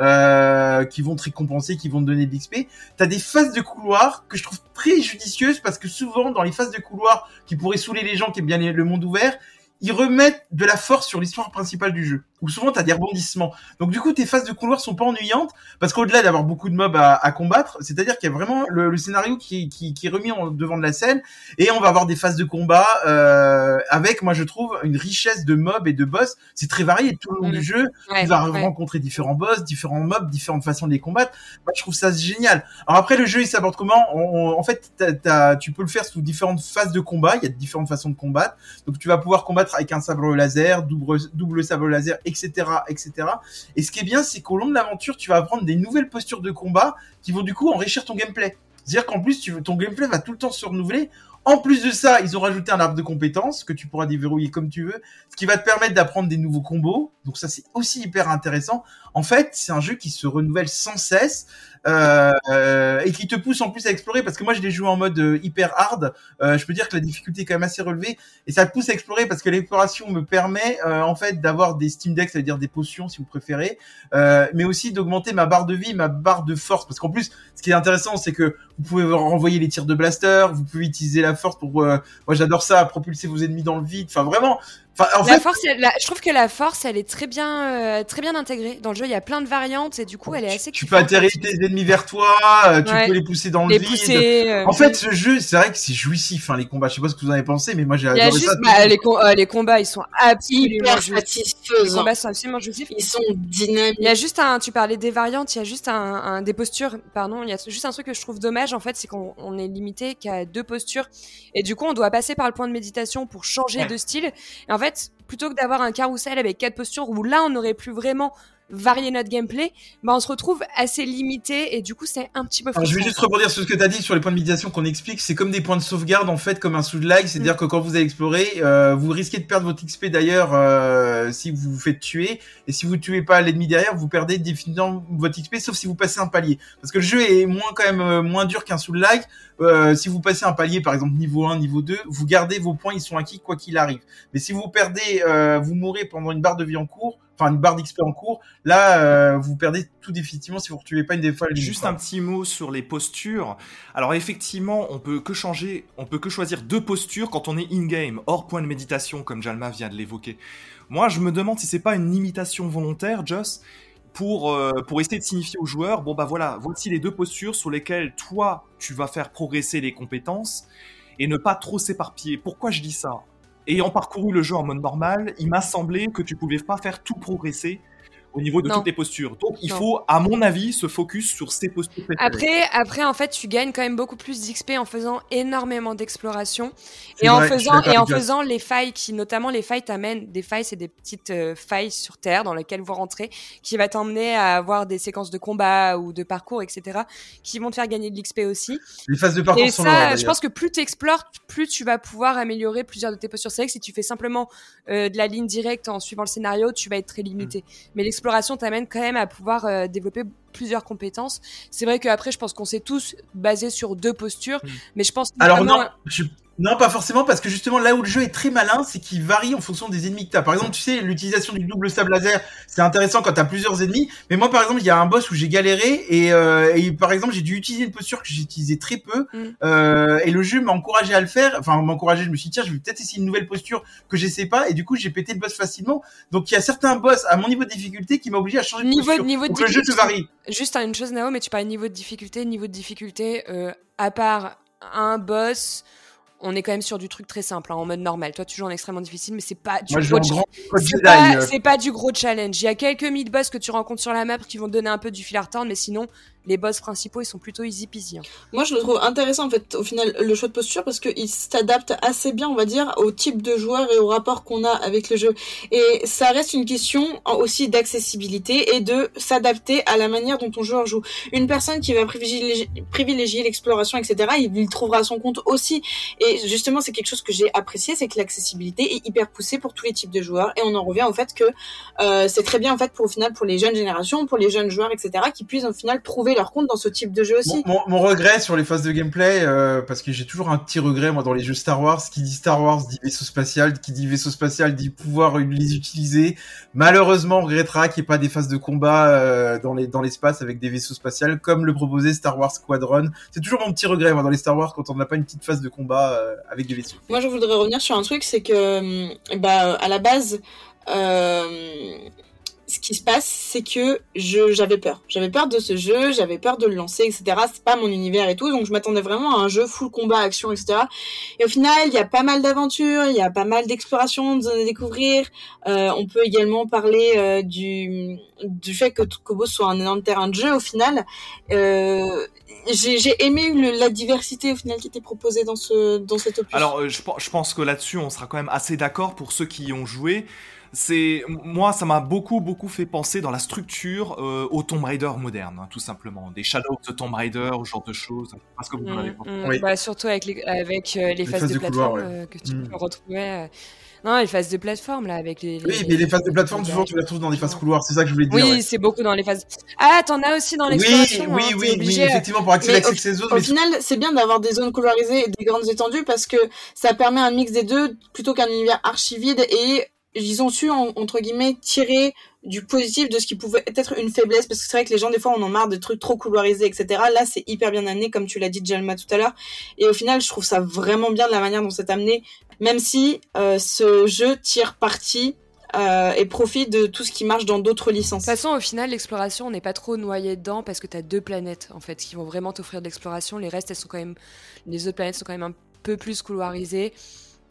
euh, qui vont te récompenser, qui vont te donner de l'XP. T'as des phases de couloir que je trouve très judicieuses parce que souvent, dans les phases de couloir qui pourraient saouler les gens qui aiment bien le monde ouvert, ils remettent de la force sur l'histoire principale du jeu. Ou souvent, t'as des rebondissements. Donc du coup, tes phases de couloir sont pas ennuyantes parce qu'au-delà d'avoir beaucoup de mobs à, à combattre, c'est-à-dire qu'il y a vraiment le, le scénario qui, qui, qui est remis en devant de la scène et on va avoir des phases de combat euh, avec, moi je trouve, une richesse de mobs et de boss. C'est très varié tout le long du jeu. Ouais, tu vas ouais. rencontrer différents boss, différents mobs, différentes façons de les combattre. Moi, je trouve ça génial. Alors après, le jeu, il s'aborde comment? On- on- En fait, t'as- tu peux le faire sous différentes phases de combat. Il y a différentes façons de combattre. Donc, tu vas pouvoir combattre avec un sabre laser, double, double sabre laser, etc., etc. Et ce qui est bien, c'est qu'au long de l'aventure, tu vas apprendre des nouvelles postures de combat qui vont du coup enrichir ton gameplay. C'est-à-dire qu'en plus, tu, ton gameplay va tout le temps se renouveler. En plus de ça, ils ont rajouté un arbre de compétences que tu pourras déverrouiller comme tu veux, ce qui va te permettre d'apprendre des nouveaux combos. Donc ça, c'est aussi hyper intéressant. En fait, c'est un jeu qui se renouvelle sans cesse euh, et qui te pousse en plus à explorer. Parce que moi, je l'ai joué en mode euh, hyper hard. Euh, je peux dire que la difficulté est quand même assez relevée et ça te pousse à explorer parce que l'exploration me permet euh, en fait d'avoir des Steam Decks, c'est-à-dire des potions si vous préférez, euh, mais aussi d'augmenter ma barre de vie, ma barre de force. Parce qu'en plus, ce qui est intéressant, c'est que vous pouvez renvoyer les tirs de blaster, vous pouvez utiliser la force pour, euh, moi j'adore ça, propulser vos ennemis dans le vide. Enfin vraiment, enfin en La fait, force, elle- la- je trouve que la force, elle est très bien, euh, très bien intégrée dans le jeu. Il y a plein de variantes et du coup, elle est assez. tu peux atterrir tes ennemis vers toi, euh, tu Ouais. peux les pousser dans le les vide. pousser. euh, En fait, ce jeu, c'est vrai que c'est jouissif, hein, les combats. Je sais pas ce que vous en avez pensé, mais moi j'ai il y a adoré juste ça. bah, les, com- euh, les combats, ils sont absolument hyper jouissifs. Les satisfaisant. combats sont absolument jouissifs. Ils sont dynamiques. Il y a juste un, tu parlais des variantes, il y a juste un, un- des postures, pardon, il y a juste un truc que je trouve dommage en fait, c'est qu'on on est limité qu'à deux postures et du coup on doit passer par le point de méditation pour changer Ouais. de style. Et en fait, plutôt que d'avoir un carrousel avec quatre postures où là on aurait plus vraiment varié notre gameplay, bah on se retrouve assez limité et du coup c'est un petit peu Alors, je vais juste rebondir sur ce que tu as dit sur les points de méditation qu'on explique. C'est comme des points de sauvegarde en fait, comme un sous-like. C'est-à-dire Mm. que quand vous allez explorer, euh, vous risquez de perdre votre XP d'ailleurs euh, si vous vous faites tuer. Et si vous tuez pas l'ennemi derrière, vous perdez définitivement votre XP, sauf si vous passez un palier. Parce que le jeu est moins quand même euh, moins dur qu'un sous-like. Euh, si vous passez un palier, par exemple niveau 1, niveau 2, vous gardez vos points, ils sont acquis quoi qu'il arrive. Mais si vous perdez, euh, vous mourrez pendant une barre de vie en cours, enfin une barre d'XP en cours. Là, euh, vous perdez tout définitivement si vous retuez pas une des fois. Juste un petit mot sur les postures. Alors effectivement, on peut que changer, on peut que choisir deux postures quand on est in-game, hors point de méditation, comme Jalma vient de l'évoquer. Moi, je me demande si c'est pas une imitation volontaire, Joss, pour, euh, pour essayer de signifier aux joueurs, bon bah voilà, voici les deux postures sur lesquelles toi, tu vas faire progresser les compétences et ne pas trop s'éparpiller. Pourquoi je dis ça? Ayant parcouru le jeu en mode normal, il m'a semblé que tu pouvais pas faire tout progresser au niveau de Non. toutes les postures. Donc il Non. faut, à mon avis, se focus sur ces postures. Après, après, en fait, tu gagnes quand même beaucoup plus d'XP en faisant énormément d'exploration et en vrai, faisant et en faisant les failles qui, notamment les failles t'amènent des failles, c'est des petites euh, failles sur terre dans lesquelles vous rentrez, qui va t'emmener à avoir des séquences de combat ou de parcours, etc., qui vont te faire gagner de l'XP aussi. Les phases de parcours Et sont ça, je pense que plus tu explores, plus tu vas pouvoir améliorer plusieurs de tes postures. C'est vrai que si tu fais simplement euh, de la ligne directe en suivant le scénario, tu vas être très limité. Mm. Mais l'exploration t'amène quand même à pouvoir euh, développer plusieurs compétences. C'est vrai qu'après, je pense qu'on s'est tous basés sur deux postures, Mm. mais je pense Alors non, je- non, pas forcément, parce que justement là où le jeu est très malin, c'est qu'il varie en fonction des ennemis que t'as. Par exemple, tu sais, l'utilisation du double sable laser, c'est intéressant quand t'as plusieurs ennemis. Mais moi, par exemple, il y a un boss où j'ai galéré et, euh, et par exemple, j'ai dû utiliser une posture que j'ai utilisée très peu. Mm. Euh, et le jeu m'a encouragé à le faire. Enfin, m'a encouragé. Je me suis dit tiens, je vais peut-être essayer une nouvelle posture que j'essaie pas. Et du coup, j'ai pété le boss facilement. Donc, il y a certains boss à mon niveau de difficulté qui m'a obligé à changer de Niveau- posture. niveau de le jeu te difficulté. varie. Juste une chose, Nao, mais tu parlais de niveau de difficulté. Niveau de difficulté, euh, à part un boss, on est quand même sur du truc très simple, hein, en mode normal. Toi, tu joues en extrêmement difficile, mais c'est pas du Moi, gros C'est pas, euh, c'est pas du gros challenge. Il y a quelques mid-boss que tu rencontres sur la map qui vont te donner un peu du fil à retordre, mais sinon, les boss principaux, ils sont plutôt easy peasy. hein. Moi, je le trouve intéressant, en fait, au final, le choix de posture, parce qu'il s'adapte assez bien, on va dire, au type de joueur et au rapport qu'on a avec le jeu. Et ça reste une question aussi d'accessibilité et de s'adapter à la manière dont ton joueur joue. Une personne qui va privilégier, l'exploration, etc., il trouvera son compte aussi. Et justement, c'est quelque chose que j'ai apprécié, c'est que l'accessibilité est hyper poussée pour tous les types de joueurs. Et on en revient au fait que euh, c'est très bien, en fait, pour, au final, pour les jeunes générations, pour les jeunes joueurs, etc., qui puissent, au final, trouver leur compte dans ce type de jeu aussi. Mon, mon- mon regret sur les phases de gameplay, euh, parce que j'ai toujours un petit regret moi dans les jeux Star Wars, qui dit Star Wars dit vaisseau spatial, qui dit vaisseau spatial dit pouvoir les utiliser. Malheureusement, on regrettera qu'il n'y ait pas des phases de combat euh, dans les dans l'espace avec des vaisseaux spatials comme le proposait Star Wars Squadron. C'est toujours mon petit regret moi dans les Star Wars quand on n'a pas une petite phase de combat euh, avec des vaisseaux. Moi, je voudrais revenir sur un truc, c'est que, hum, bah, à la base, euh, ce qui se passe, c'est que je j'avais peur. J'avais peur de ce jeu, j'avais peur de le lancer, etc. C'est pas mon univers et tout, donc je m'attendais vraiment à un jeu full combat, action, etc. Et au final, il y a pas mal d'aventures, il y a pas mal d'explorations, de découvrir. Euh, on peut également parler euh, du du fait que Kobo soit un énorme terrain de jeu. Au final, euh, j'ai j'ai aimé le- la diversité au final qui était proposée dans ce dans cet opus. Alors, euh, je, je pense que là-dessus, on sera quand même assez d'accord pour ceux qui y ont joué. C'est moi, ça m'a beaucoup, beaucoup fait penser dans la structure euh, au Tomb Raider moderne, hein, tout simplement, des Shadows de Tomb Raider, ce genre de choses. Parce que vous en avez Mm, pas. mm, Oui. bah, surtout avec les, avec, euh, les, phases, phases de, de couloir, plateforme ouais. euh, que tu Mm. peux retrouver. euh. Non, les phases de plateforme, là, avec les. Oui, mais les phases de plateforme souvent tu la trouves dans des phases couloirs. C'est ça que je voulais dire. Oui, ouais. c'est beaucoup dans les phases. Ah, t'en as aussi dans Oui, l'exploration. oui, hein, oui, oui, effectivement, pour accéder Mais à ces zones. Au mais final, c'est bien d'avoir des zones colorisées et des grandes étendues parce que ça permet un mix des deux plutôt qu'un univers archi vide et ils ont su, en- entre guillemets, tirer du positif de ce qui pouvait être une faiblesse parce que c'est vrai que les gens, des fois, on en marre des trucs trop colorisés, etc. Là, c'est hyper bien amené, comme tu l'as dit, Jalma, tout à l'heure. Et au final, je trouve ça vraiment bien de la manière dont c'est amené, même si euh, ce jeu tire parti euh, et profite de tout ce qui marche dans d'autres licences. De toute façon, au final, l'exploration, on n'est pas trop noyé dedans parce que tu as deux planètes, en fait, qui vont vraiment t'offrir de l'exploration. Les restes, elles sont quand même. Les autres planètes sont quand même un peu plus couloirisées.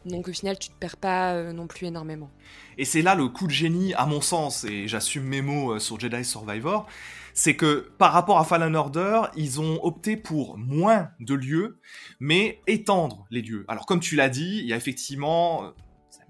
Donc, au final, tu te perds pas euh, non plus énormément. Et c'est là le coup de génie, à mon sens, et j'assume mes mots euh, sur Jedi Survivor, c'est que par rapport à Fallen Order, ils ont opté pour moins de lieux, mais étendre les lieux. Alors comme tu l'as dit, il y a effectivement, euh,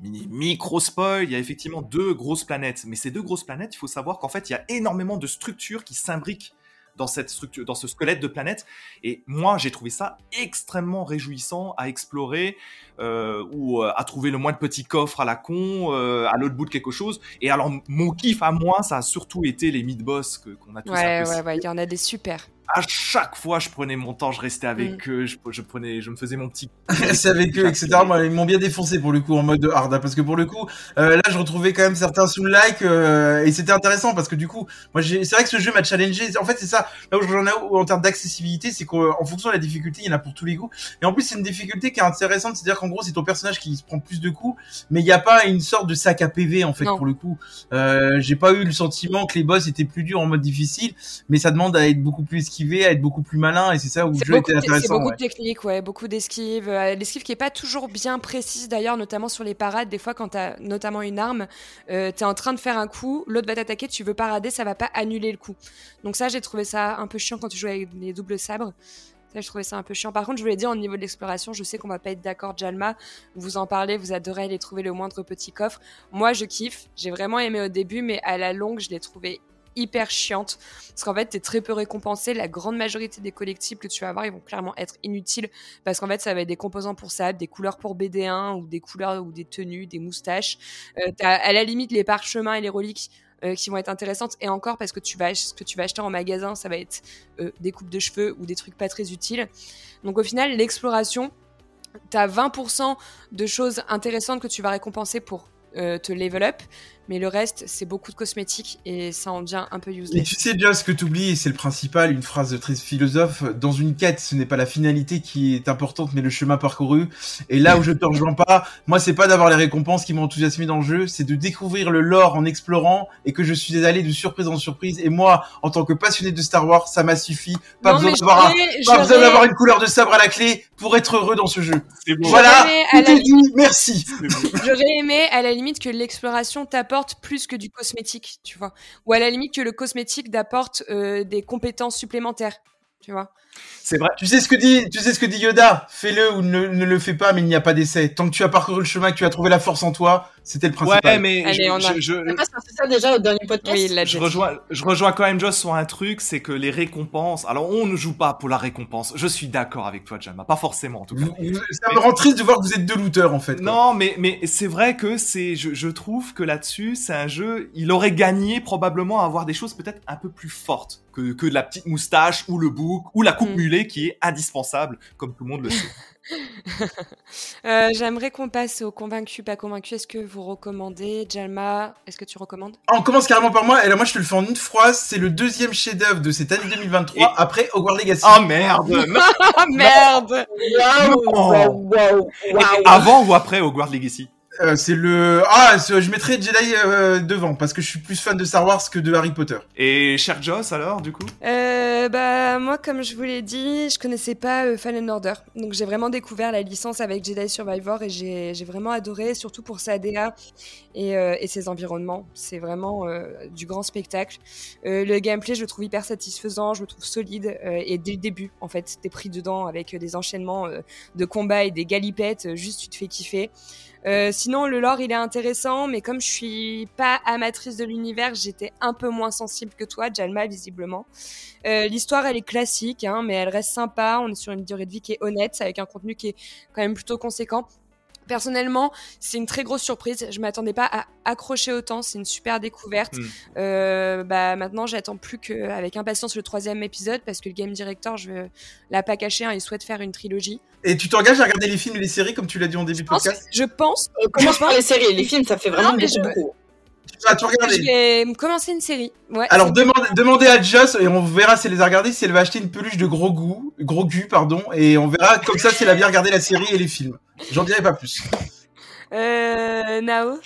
mini micro spoil, il y a effectivement deux grosses planètes. Mais ces deux grosses planètes, il faut savoir qu'en fait, il y a énormément de structures qui s'imbriquent dans cette structure, dans ce squelette de planète. Et moi, j'ai trouvé ça extrêmement réjouissant à explorer euh, ou euh, à trouver le moins de petits coffres à la con, euh, à l'autre bout de quelque chose. Et alors, mon kiff à moi, ça a surtout été les mid-boss qu'on a tous Ouais, ouais, ouais, il y en a des super. À chaque fois, je prenais mon temps, je restais avec eux, je, je, prenais, je me faisais mon petit. C'est avec eux, etc. Moi, ils m'ont bien défoncé pour le coup en mode hard, hein, parce que pour le coup, euh, là, je retrouvais quand même certains sous le like euh, et c'était intéressant parce que du coup, moi, c'est vrai que ce jeu m'a challengé. En fait, c'est ça. Là où j'en ai en termes d'accessibilité, c'est qu'en fonction de la difficulté, il y en a pour tous les goûts. Et en plus, c'est une difficulté qui est intéressante, c'est-à-dire qu'en gros, c'est ton personnage qui se prend plus de coups, mais il n'y a pas une sorte de sac à PV en fait Non. pour le coup. Euh, J'ai pas eu le sentiment que les boss étaient plus durs en mode difficile, mais ça demande à être beaucoup plus à être beaucoup plus malin, et c'est ça où le jeu était de- c'est intéressant. beaucoup ouais. de techniques, ouais, beaucoup d'esquives. euh, L'esquive qui est pas toujours bien précise d'ailleurs, notamment sur les parades. Des fois, quand t'as notamment une arme, euh, t'es en train de faire un coup, l'autre va t'attaquer, tu veux parader, ça va pas annuler le coup. Donc ça, j'ai trouvé ça un peu chiant quand tu joues avec les doubles sabres. Ça, je trouvais ça un peu chiant. Par contre, je voulais dire au niveau de l'exploration, je sais qu'on va pas être d'accord, Jalma. Vous en parlez, vous adorez aller trouver le moindre petit coffre. Moi, je kiffe. J'ai vraiment aimé au début, mais à la longue, je l'ai trouvé hyper chiante. Parce qu'en fait, t'es très peu récompensé. La grande majorité des collectibles que tu vas avoir, ils vont clairement être inutiles. Parce qu'en fait, ça va être des composants pour ça, des couleurs pour BD1, ou des couleurs ou des tenues, des moustaches. Euh, t'as à la limite les parchemins et les reliques euh, qui vont être intéressantes. Et encore, parce que tu vas, ce que tu vas acheter en magasin, ça va être euh, des coupes de cheveux ou des trucs pas très utiles. Donc au final, l'exploration, t'as 20% de choses intéressantes que tu vas récompenser pour euh, te level up, mais le reste, c'est beaucoup de cosmétiques et ça en devient un peu Et useless. tu sais déjà ce que tu oublies, et c'est le principal, une phrase de très philosophe, dans une quête, ce n'est pas la finalité qui est importante, mais le chemin parcouru. Et là où je te rejoins pas, moi c'est pas d'avoir les récompenses qui m'ont enthousiasmé dans le jeu, c'est de découvrir le lore en explorant et que je suis allé de surprise en surprise. Et moi, en tant que passionné de Star Wars, ça m'a suffi. Pas Non, besoin d'avoir un- pas besoin d'avoir une couleur de sabre à la clé pour être heureux dans ce jeu. Bon. Voilà, tout la est dit, merci. bon. J'aurais aimé à la limite que l'exploration t'apporte plus que du cosmétique, tu vois. Ou à la limite que le cosmétique t'apporte euh, des compétences supplémentaires, tu vois. C'est vrai. Tu sais ce que dit, tu sais ce que dit Yoda? Fais-le ou ne, ne le fais pas, mais il n'y a pas d'essai. Tant que tu as parcouru le chemin, que tu as trouvé la force en toi, c'était le principal. Ouais, mais Allez, je, on a- je- je- On a pas sorti ça déjà au dernier podcast? Oui, je rejoins, je rejoins quand même Joss sur un truc, c'est que les récompenses. Alors, on ne joue pas pour la récompense. Je suis d'accord avec toi, Jalma. Pas forcément, en tout cas. Vous- ça me rend triste de voir que vous êtes deux looters en fait. quoi. Non, mais, mais c'est vrai que c'est, je, je trouve que là-dessus, c'est un jeu, il aurait gagné probablement à avoir des choses peut-être un peu plus fortes que, que la petite moustache ou le bouc ou la coupe Mm. mulet qui est indispensable, comme tout le monde le sait. Euh, J'aimerais qu'on passe au convaincu, pas convaincu. Est-ce que vous recommandez Jalma? Est-ce que tu recommandes? On commence carrément par moi. Et là, moi, je te le fais en une phrase. C'est le deuxième chef-d'œuvre de cette année 2023 Et- après Hogwarts Legacy. oh merde! merde. Avant ou après Hogwarts Legacy? Euh, c'est le. Ah, je mettrais Jedi euh, devant parce que je suis plus fan de Star Wars que de Harry Potter. Et cher Joss, alors, du coup? Euh, bah moi comme je vous l'ai dit, je connaissais pas euh, Fallen Order, donc j'ai vraiment découvert la licence avec Jedi Survivor et j'ai j'ai vraiment adoré, surtout pour sa DA et, euh, et ses environnements. C'est vraiment euh, du grand spectacle. Euh, le gameplay, je le trouve hyper satisfaisant, je le trouve solide euh, et dès le début, en fait, t'es pris dedans avec des enchaînements euh, de combats et des galipettes, juste tu te fais kiffer. Euh, sinon, le lore, il est intéressant, mais comme je suis pas amatrice de l'univers, j'étais un peu moins sensible que toi, Jalma, visiblement. Euh, L'histoire, elle est classique, hein, mais elle reste sympa. On est sur une durée de vie qui est honnête, avec un contenu qui est quand même plutôt conséquent. Personnellement, c'est une très grosse surprise. Je m'attendais pas à accrocher autant. C'est une super découverte. Mm. Euh, bah maintenant, j'attends plus qu'avec impatience le troisième épisode parce que le game director, je l'a pas caché, hein, il souhaite faire une trilogie. Et tu t'engages à regarder les films et les séries comme tu l'as dit en début Je de pense, podcast je pense, Euh, commence par les séries, les films, ça fait vraiment Non, mais beaucoup, je- beaucoup. Tu vas tout je regarder. vais commencer une série. Ouais. Alors demandez, demandez à Joss et on verra si elle les a regardés, si elle va acheter une peluche de gros goût, gros gu, pardon, et on verra comme ça si elle a bien regardé la série et les films. J'en dirai pas plus. Euh, Nao.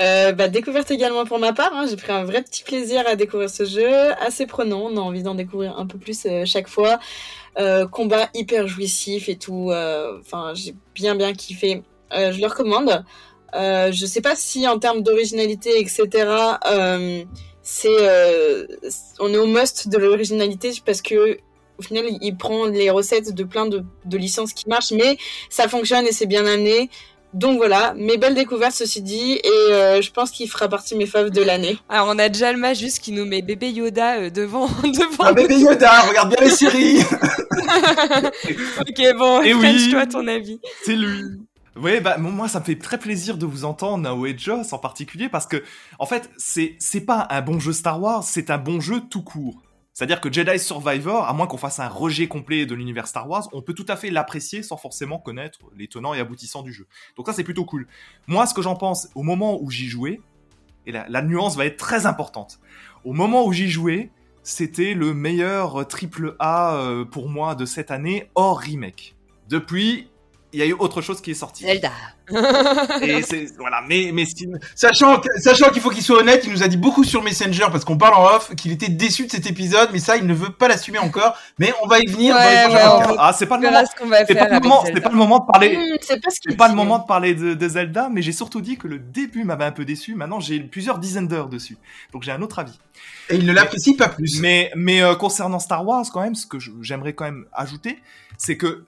Euh, bah, découverte également pour ma part. hein. J'ai pris un vrai petit plaisir à découvrir ce jeu, assez prenant. On a envie d'en découvrir un peu plus euh, chaque fois. Euh, combat hyper jouissif et tout. euh, Enfin, j'ai bien bien kiffé. Euh, je le recommande. Euh, je sais pas si en termes d'originalité, etc. Euh, c'est, euh, on est au must de l'originalité parce que au final, il- prend les recettes de plein de, de licences qui marchent, mais ça fonctionne et c'est bien amené. Donc voilà, mes belles découvertes ceci dit, et euh, je pense qu'il fera partie de mes faves de l'année. Alors on a Jalma juste qui nous met bébé Yoda euh, devant devant. Ah bébé Yoda, regarde bien les séries. ok bon. Eh French, oui. toi ton avis. C'est lui. Oui, bah mo- moi ça me fait très plaisir de vous entendre, Nao et Joss en particulier, parce que en fait c'est c'est pas un bon jeu Star Wars, c'est un bon jeu tout court. C'est-à-dire que Jedi Survivor, à moins qu'on fasse un rejet complet de l'univers Star Wars, on peut tout à fait l'apprécier sans forcément connaître les tenants et aboutissants du jeu. Donc ça, c'est plutôt cool. Moi, ce que j'en pense, au moment où j'y jouais, et la, la nuance va être très importante, au moment où j'y jouais, c'était le meilleur triple A euh, pour moi de cette année, hors remake. Depuis, il y a eu autre chose qui est sorti. Zelda. Et c'est, voilà, mais, mais Sachant, que- sachant qu'il faut qu'il soit honnête, il nous a dit beaucoup sur Messenger parce qu'on parle en off qu'il était déçu de cet épisode, mais ça, il ne veut pas l'assumer encore. Mais on va y venir. on va y Ouais, venir. ouais, on va- ah, c'est pas le moment, ce c'est pas le moment, c'est Zelda. pas le moment de parler, Hmm, c'est pas ce qu'il C'est pas le moment de parler de, de Zelda, mais j'ai surtout dit que le début m'avait un peu déçu. Maintenant, j'ai plusieurs dizaines d'heures dessus, donc j'ai un autre avis. Et il ne l'apprécie pas plus. Mais, mais euh, concernant Star Wars, quand même, ce que j'aimerais quand même ajouter, c'est que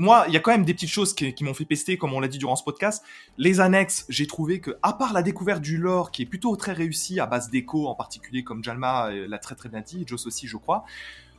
moi, il y a quand même des petites choses qui, qui m'ont fait pester, comme on l'a dit durant ce podcast. Les annexes, j'ai trouvé que, à part la découverte du lore, qui est plutôt très réussi à base d'écho, en particulier comme Jalma euh, l'a très très bien dit, Joss aussi, je crois.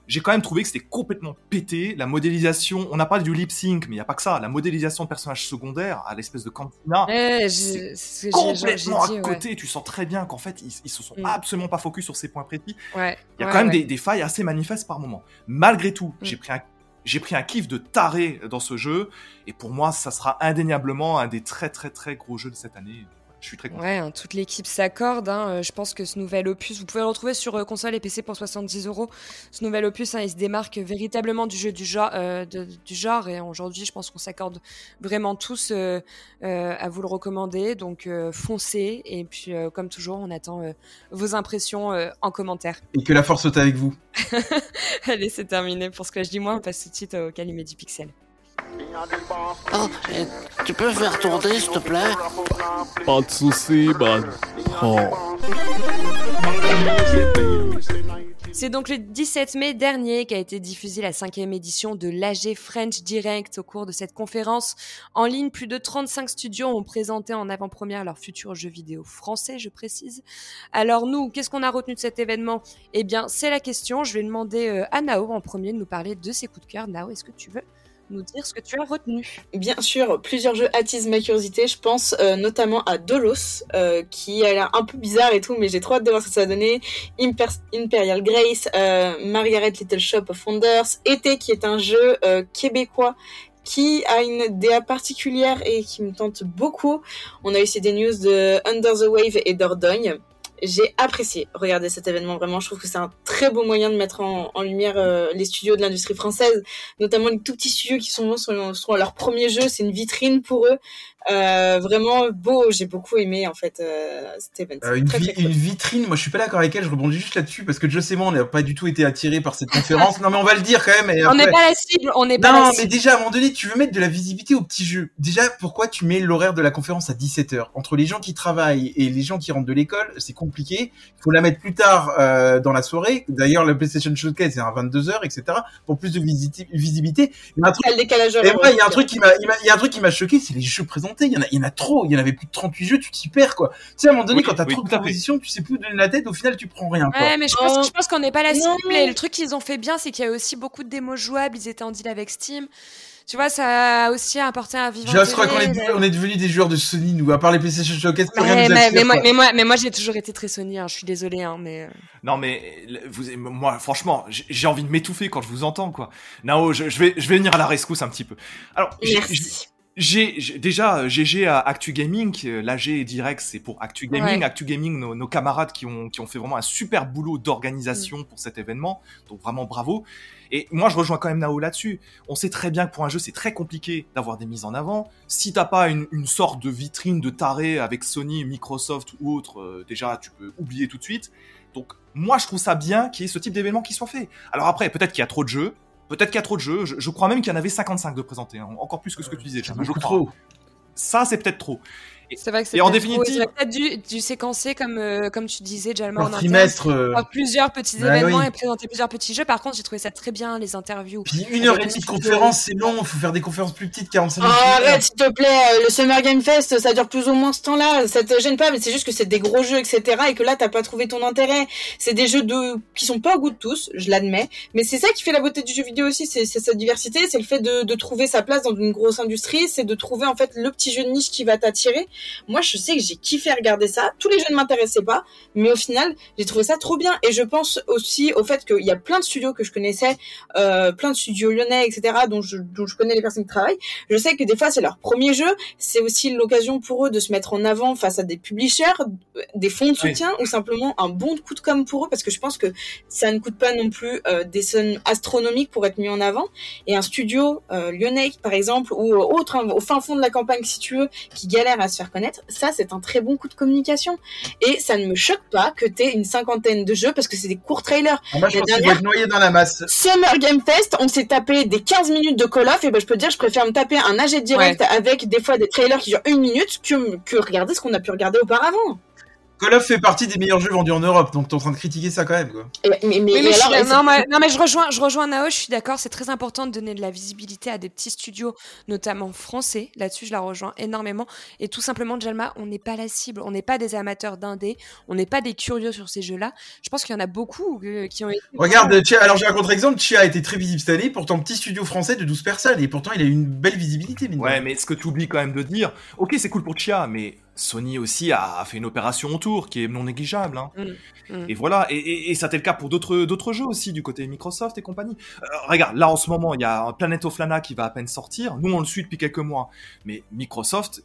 J'ai quand même trouvé que c'était complètement pété. La modélisation, on n'a pas du lip sync, mais il y a pas que ça. La modélisation de personnages secondaires à l'espèce de cantina, Ouais, c'est complètement dit, à ouais. côté. Tu sens très bien qu'en fait, ils, ils se sont Mm. absolument pas focus sur ces points précis. Ouais. Il y a ouais, quand même des failles assez manifestes par moment. Malgré tout, Mm. j'ai pris un j'ai pris un kiff de taré dans ce jeu et pour moi ça sera indéniablement un des très très très gros jeux de cette année. Je suis très content. Ouais, hein, toute l'équipe s'accorde. hein, euh, je pense que ce nouvel opus, vous pouvez le retrouver sur euh, console et PC pour 70 euros. Ce nouvel opus, hein, il se démarque véritablement du jeu du genre, euh, de- du genre et aujourd'hui, je pense qu'on s'accorde vraiment tous euh, euh, à vous le recommander. Donc, euh, foncez. Et puis, euh, comme toujours, on attend euh, vos impressions euh, en commentaire. Et que la force soit avec vous. Allez, c'est terminé pour ce que je dis moi. On passe tout de suite au Calumet du Pixel. Oh, et tu peux faire tourner, s'il te plaît? Pas de soucis, man. Oh. C'est donc le 17 mai dernier qu'a été diffusée la cinquième édition de l'AG French Direct. Au cours de cette conférence en ligne, plus de 35 studios ont présenté en avant-première leurs futurs jeux vidéo français, je précise. Alors nous, qu'est-ce qu'on a retenu de cet événement? Eh bien, c'est la question. Je vais demander euh, à Nao en premier de nous parler de ses coups de cœur. Nao, est-ce que tu veux nous dire ce que tu as retenu Bien sûr, plusieurs jeux attisent ma curiosité. Je pense euh, notamment à Dolos, euh, qui a l'air un peu bizarre et tout, mais j'ai trop hâte de voir ce que ça va donner. Imper- Imperial Grace, euh, Margaret Little Shop of Wonders, Été, qui est un jeu québécois qui a une DA particulière et qui me tente beaucoup. On a aussi des news de Under the Wave et Dordogne. J'ai apprécié regarder cet événement, vraiment. Je trouve que c'est un très beau moyen de mettre en, lumière euh, les studios de l'industrie française, notamment les tout petits studios qui sont, sont, sont leur premier jeu. C'est une vitrine pour eux. Euh, vraiment beau. J'ai beaucoup aimé, en fait, euh, cet événement. Euh, une, très, vi- très cool. une vitrine, moi je suis pas d'accord avec elle, je rebondis juste là-dessus parce que je sais moi on n'a pas du tout été attiré par cette conférence. non mais on va le dire quand même. Et On n'est après- pas la cible, on n'est pas Non, la mais cible. déjà, à un moment donné, tu veux mettre de la visibilité au petit jeu. Déjà, pourquoi tu mets l'horaire de la conférence à 17h Entre les gens qui travaillent et les gens qui rentrent de l'école, c'est compliqué. Il faut la mettre plus tard euh, dans la soirée. D'ailleurs, le PlayStation Showcase, c'est à 22h, etc. Pour plus de visibilité. Il y a un truc, il y a un truc qui m'a, il y a un truc qui m'a choqué, c'est les jeux Il y en a, il y en a trop. Il y en avait plus de 38 jeux, tu t'y perds, quoi. Tu sais, à un moment donné, Oui, quand t'as oui, trop de propositions, tu sais plus où donner la tête, au final, tu prends rien, quoi. Ouais, mais je pense, Oh. je pense qu'on n'est pas la cible. Et le truc qu'ils ont fait bien, c'est qu'il y a aussi beaucoup de démos jouables. Ils étaient en deal avec Steam. Tu vois, ça a aussi apporté un vivant. Je crois qu'on est, on est devenus des joueurs de Sony, nous, à part les PlayStation Showcase, plus rien Mais, nous mais, mais moi, mais moi, mais moi, j'ai toujours été très Sony. hein. Je suis désolée, hein, mais. euh, Non mais vous, moi franchement, j'ai envie de m'étouffer quand je vous entends quoi. Nao, je, je vais, je vais venir à la rescousse un petit peu. Alors, Merci. J'ai déjà GG à Actu Gaming, euh, l'AG direct c'est pour Actu Gaming, Ouais. Actu Gaming nos, nos camarades qui ont qui ont fait vraiment un super boulot d'organisation Mm. pour cet événement, donc vraiment bravo. Et moi je rejoins quand même Nao là-dessus. On sait très bien que pour un jeu c'est très compliqué d'avoir des mises en avant. Si t'as pas une, une sorte de vitrine de taré avec Sony, Microsoft ou autre, euh, déjà tu peux oublier tout de suite. Donc moi je trouve ça bien qu'il y ait ce type d'événement qui soit fait. Alors après peut-être qu'il y a trop de jeux. Peut-être qu'il y a trop de jeux. Je, je crois même qu'il y en avait 55 de présentés. hein. Encore plus que ce que tu disais. Je crois. trop. Ça, c'est peut-être trop. C'est vrai que c'est Et en définitive- peut-être dû, dû séquencer comme, euh, comme tu disais, Jalma, en trimestre. euh, plusieurs petits Bah événements oui. et présenter plusieurs petits jeux. Par contre, j'ai trouvé ça très bien, les interviews. Puis une heure et demie de conférence, c'est long. Il faut faire des conférences plus petites, 45 Oh, minutes. arrête, s'il te plaît, euh, le Summer Game Fest, ça dure plus ou moins ce temps-là. Ça te gêne pas, mais c'est juste que c'est des gros jeux, etc. Et que là, t'as pas trouvé ton intérêt. C'est des jeux de qui sont pas au goût de tous, je l'admets. Mais c'est ça qui fait la beauté du jeu vidéo aussi, c'est c'est sa diversité, c'est le fait de, de trouver sa place dans une grosse industrie, c'est de trouver en fait le petit jeu de niche qui va t'attirer. Moi, je sais que j'ai kiffé regarder ça. Tous les jeux ne m'intéressaient pas, mais au final, j'ai trouvé ça trop bien. Et je pense aussi au fait qu'il y a plein de studios que je connaissais, euh, plein de studios lyonnais, etc., dont je, dont je connais les personnes qui travaillent. Je sais que des fois, c'est leur premier jeu. C'est aussi l'occasion pour eux de se mettre en avant face à des publishers, des fonds de soutien ou simplement un bon coup de com pour eux, parce que je pense que ça ne coûte pas non plus euh, des sommes astronomiques pour être mis en avant. Et un studio euh, lyonnais, par exemple, ou autre, hein, au fin fond de la campagne, si tu veux, qui galère à se faire connaître, ça, c'est un très bon coup de communication. Et ça ne me choque pas que tu aies une cinquantaine de jeux, parce que c'est des courts trailers. Ah, moi, je La pense dernière- noyé dans la masse. Summer Game Fest, on s'est tapé des 15 minutes de Call of, et ben je peux te dire, je préfère me taper un AG direct avec des fois des trailers qui durent une minute que, que regarder ce qu'on a pu regarder auparavant. Call of fait partie des meilleurs jeux vendus en Europe, donc t'es en train de critiquer ça quand même, quoi. Mais, suis non, mais, non, mais je rejoins, je rejoins Nao, je suis d'accord, c'est très important de donner de la visibilité à des petits studios, notamment français. Là-dessus, je la rejoins énormément. Et tout simplement, Jalma, on n'est pas la cible, on n'est pas des amateurs d'indé, on n'est pas des curieux sur ces jeux-là. Je pense qu'il y en a beaucoup euh, qui ont été. Regarde, Chia, alors j'ai un contre-exemple, Chia a été très visible cette année, pourtant petit studio français de 12 personnes, et pourtant il a eu une belle visibilité, Ouais, mais ce que tu oublies quand même de dire, ok, c'est cool pour Chia, mais Sony aussi a, fait une opération autour qui est non négligeable. Hein. Mm, mm. Et voilà, et, et, et ça a été le cas pour d'autres jeux aussi du côté Microsoft et compagnie. Euh, regarde, là en ce moment, il y a un Planet of Lana qui va à peine sortir. Nous, on le suit depuis quelques mois, mais Microsoft.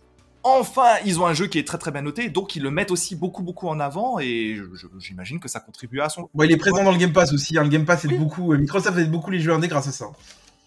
Enfin, ils ont un jeu qui est très très bien noté, donc ils le mettent aussi beaucoup beaucoup en avant et j'imagine que ça contribue à son. Bon, il est présent dans le Game Pass aussi, hein. le Game Pass aide beaucoup, euh, Microsoft aide beaucoup les jeux indés grâce à ça.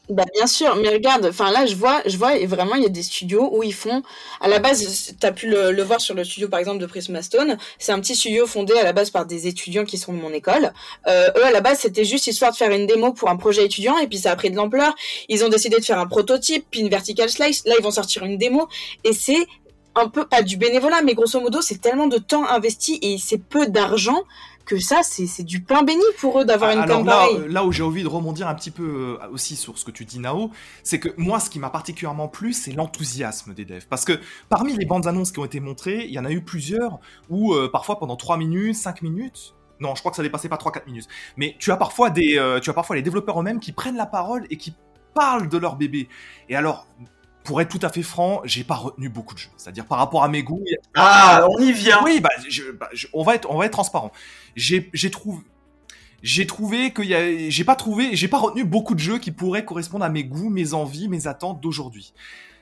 Bah bien sûr, mais regarde, enfin là je vois, je vois et vraiment il y a des studios où ils font, à la base, t'as pu le, le voir sur le studio par exemple de Prisma Stone, c'est un petit studio fondé à la base par des étudiants qui sont de mon école. Euh, eux à la base c'était juste histoire de faire une démo pour un projet étudiant et puis ça a pris de l'ampleur. Ils ont décidé de faire un prototype, puis une vertical slice. Là ils vont sortir une démo et c'est un peu pas du bénévolat, mais grosso modo c'est tellement de temps investi et c'est peu d'argent que ça c'est du pain béni pour eux d'avoir une Alors là, là où j'ai envie de rebondir un petit peu euh, aussi sur ce que tu dis Nao, c'est que moi ce qui m'a particulièrement plu, c'est l'enthousiasme des devs. Parce que parmi les bandes annonces qui ont été montrées, il y en a eu plusieurs où euh, parfois pendant 3 minutes, 5 minutes, non je crois que ça dépassait pas 3-4 minutes, mais tu as parfois des, euh, tu as parfois les développeurs eux-mêmes qui prennent la parole et qui parlent de leur bébé. Et alors, pour être tout à fait franc, j'ai pas retenu beaucoup de jeux. C'est-à-dire par rapport à mes goûts, Ah, on y vient oui, bah, je- bah, je- on va être, on va être transparent. J'ai, j'ai trouvé, j'ai trouvé que y a, j'ai pas trouvé, j'ai pas retenu beaucoup de jeux qui pourraient correspondre à mes goûts, mes envies, mes attentes d'aujourd'hui.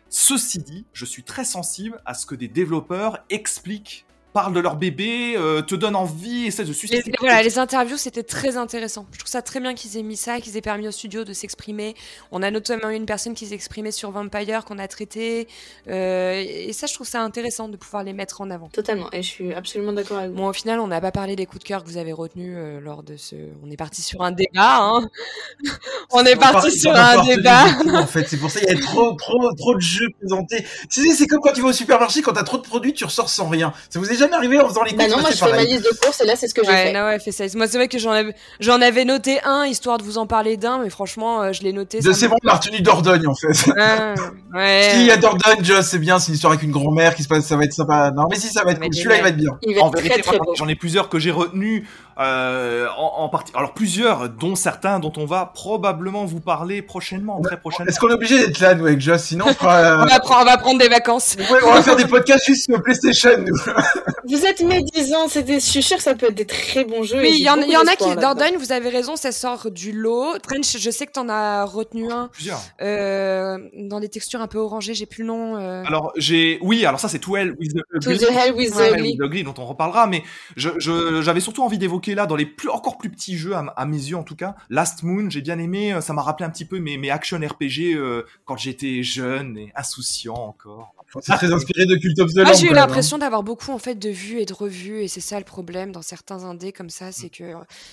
Ceci dit, je suis très sensible à ce que des développeurs expliquent, parlent de leur bébé, euh, te donnent envie, essaient de Les, susciter. voilà, les interviews, c'était très intéressant. Je trouve ça très bien qu'ils aient mis ça, qu'ils aient permis au studio de s'exprimer. On a notamment eu une personne qui s'exprimait sur Vampire qu'on a traité. Euh, et ça, je trouve ça intéressant de pouvoir les mettre en avant. Totalement, et je suis absolument d'accord avec vous. Bon, au final, on n'a pas parlé des coups de cœur que vous avez retenus euh, lors de ce. On est parti sur un débat, hein. on est parti sur un débat. tout, en fait, c'est pour ça qu'il y a trop, trop, trop de jeux présentés. Tu sais, c'est comme quand tu vas au supermarché, quand t'as trop de produits, tu ressors sans rien. Ça vous est jamais arrivé en faisant les Bah courses non, moi je fais ma liste de courses et là c'est ce que j'ai Ouais, fait. non, ouais, fait ça. Moi, c'est vrai que j'en avais, j'en avais noté un, histoire de vous en parler d'un, mais franchement, euh, je l'ai noté. C'est bon, retenu Dordogne, en fait. Ah, ouais. Si, il y a Dordogne, Joss, c'est bien, c'est une histoire avec une grand-mère qui se passe, ça va être sympa. Non, mais si, ça va être cool. Celui-là, il va être bien. Il va En vérité, j'en ai plusieurs que j'ai retenus, euh, en, en partie. Alors plusieurs, dont certains dont on va probablement vous parler prochainement, très prochainement. Est-ce qu'on est obligé d'être là, nous, avec Joss? Sinon, on fera, euh, On va, prendre, on va prendre des vacances. ouais, on va faire des podcasts juste sur PlayStation, nous. Vous êtes médisants, c'est des... je suis sûre que ça peut être des très bons jeux. Oui, il y en, y a qui. Dordogne, vous avez raison, ça sort du lot. Trench, je sais que t'en as retenu un. Plusieurs. Euh, dans des textures un peu orangées, j'ai plus le nom. euh. Alors j'ai, oui, alors ça c'est To Hell with the To Ugly. the Hell with the Hell Ugly. with the Ugly, dont on reparlera, mais je, je- j'avais surtout envie d'évoquer là, dans les plus, encore plus petits jeux, à, mes yeux en tout cas, Last Moon, j'ai bien aimé, euh, ça m'a rappelé un petit peu mes, mes action RPG euh, quand j'étais jeune et insouciant encore. C'est très inspiré de Cult of the Moi, Lamb. j'ai eu hein. l'impression d'avoir beaucoup en fait de vues et de revues, et c'est ça le problème dans certains indés comme ça, c'est que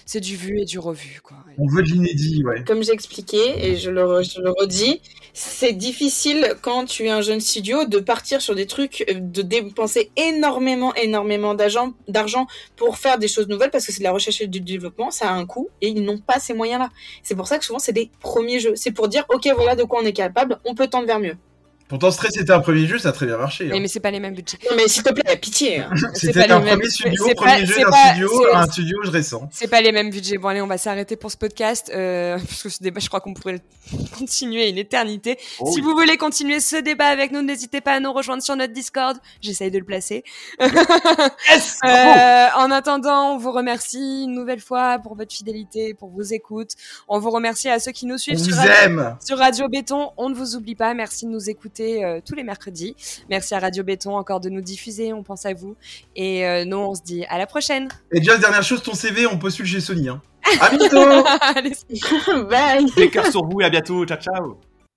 c'est du vu et du revu, quoi. On veut de l'inédit, ouais. Comme j'ai expliqué, et je le, re- je le redis, c'est difficile quand tu es un jeune studio de partir sur des trucs, euh, de dépenser énormément, énormément d'argent d'argent pour faire des choses nouvelles parce que c'est de la recherche et du développement, ça a un coût et ils n'ont pas ces moyens-là. C'est pour ça que souvent c'est des premiers jeux. C'est pour dire, ok, voilà de quoi on est capable, on peut tendre vers mieux. Pourtant, Stray, c'était un premier jeu, ça a très bien marché. Oui, hein. mais c'est pas les mêmes budgets. Non, mais s'il te plaît, pitié. hein. c'est C'était pas un premier studio, premier pas- jeu c'est d'un studio, un studio récent. C'est pas les mêmes budgets. Bon, allez, on va s'arrêter pour ce podcast, euh, parce que ce débat, je crois qu'on pourrait le continuer une éternité. Oh si oui. vous voulez continuer ce débat avec nous, n'hésitez pas à nous rejoindre sur notre Discord. J'essaye de le placer. Yes Euh, en attendant, on vous remercie une nouvelle fois pour votre fidélité, pour vos écoutes. On vous remercie à ceux qui nous On suivent sur vous Radio, aime sur Radio Béton. On ne vous oublie pas. Merci de nous écouter euh, tous les mercredis. Merci à Radio Béton encore de nous diffuser. On pense à vous. Et euh, nous, on se dit à la prochaine. Et déjà, dernière chose, ton CV, on postule chez Sony. Hein. À bientôt Allez, Bye. Des cœurs sur vous et à bientôt. Ciao, ciao.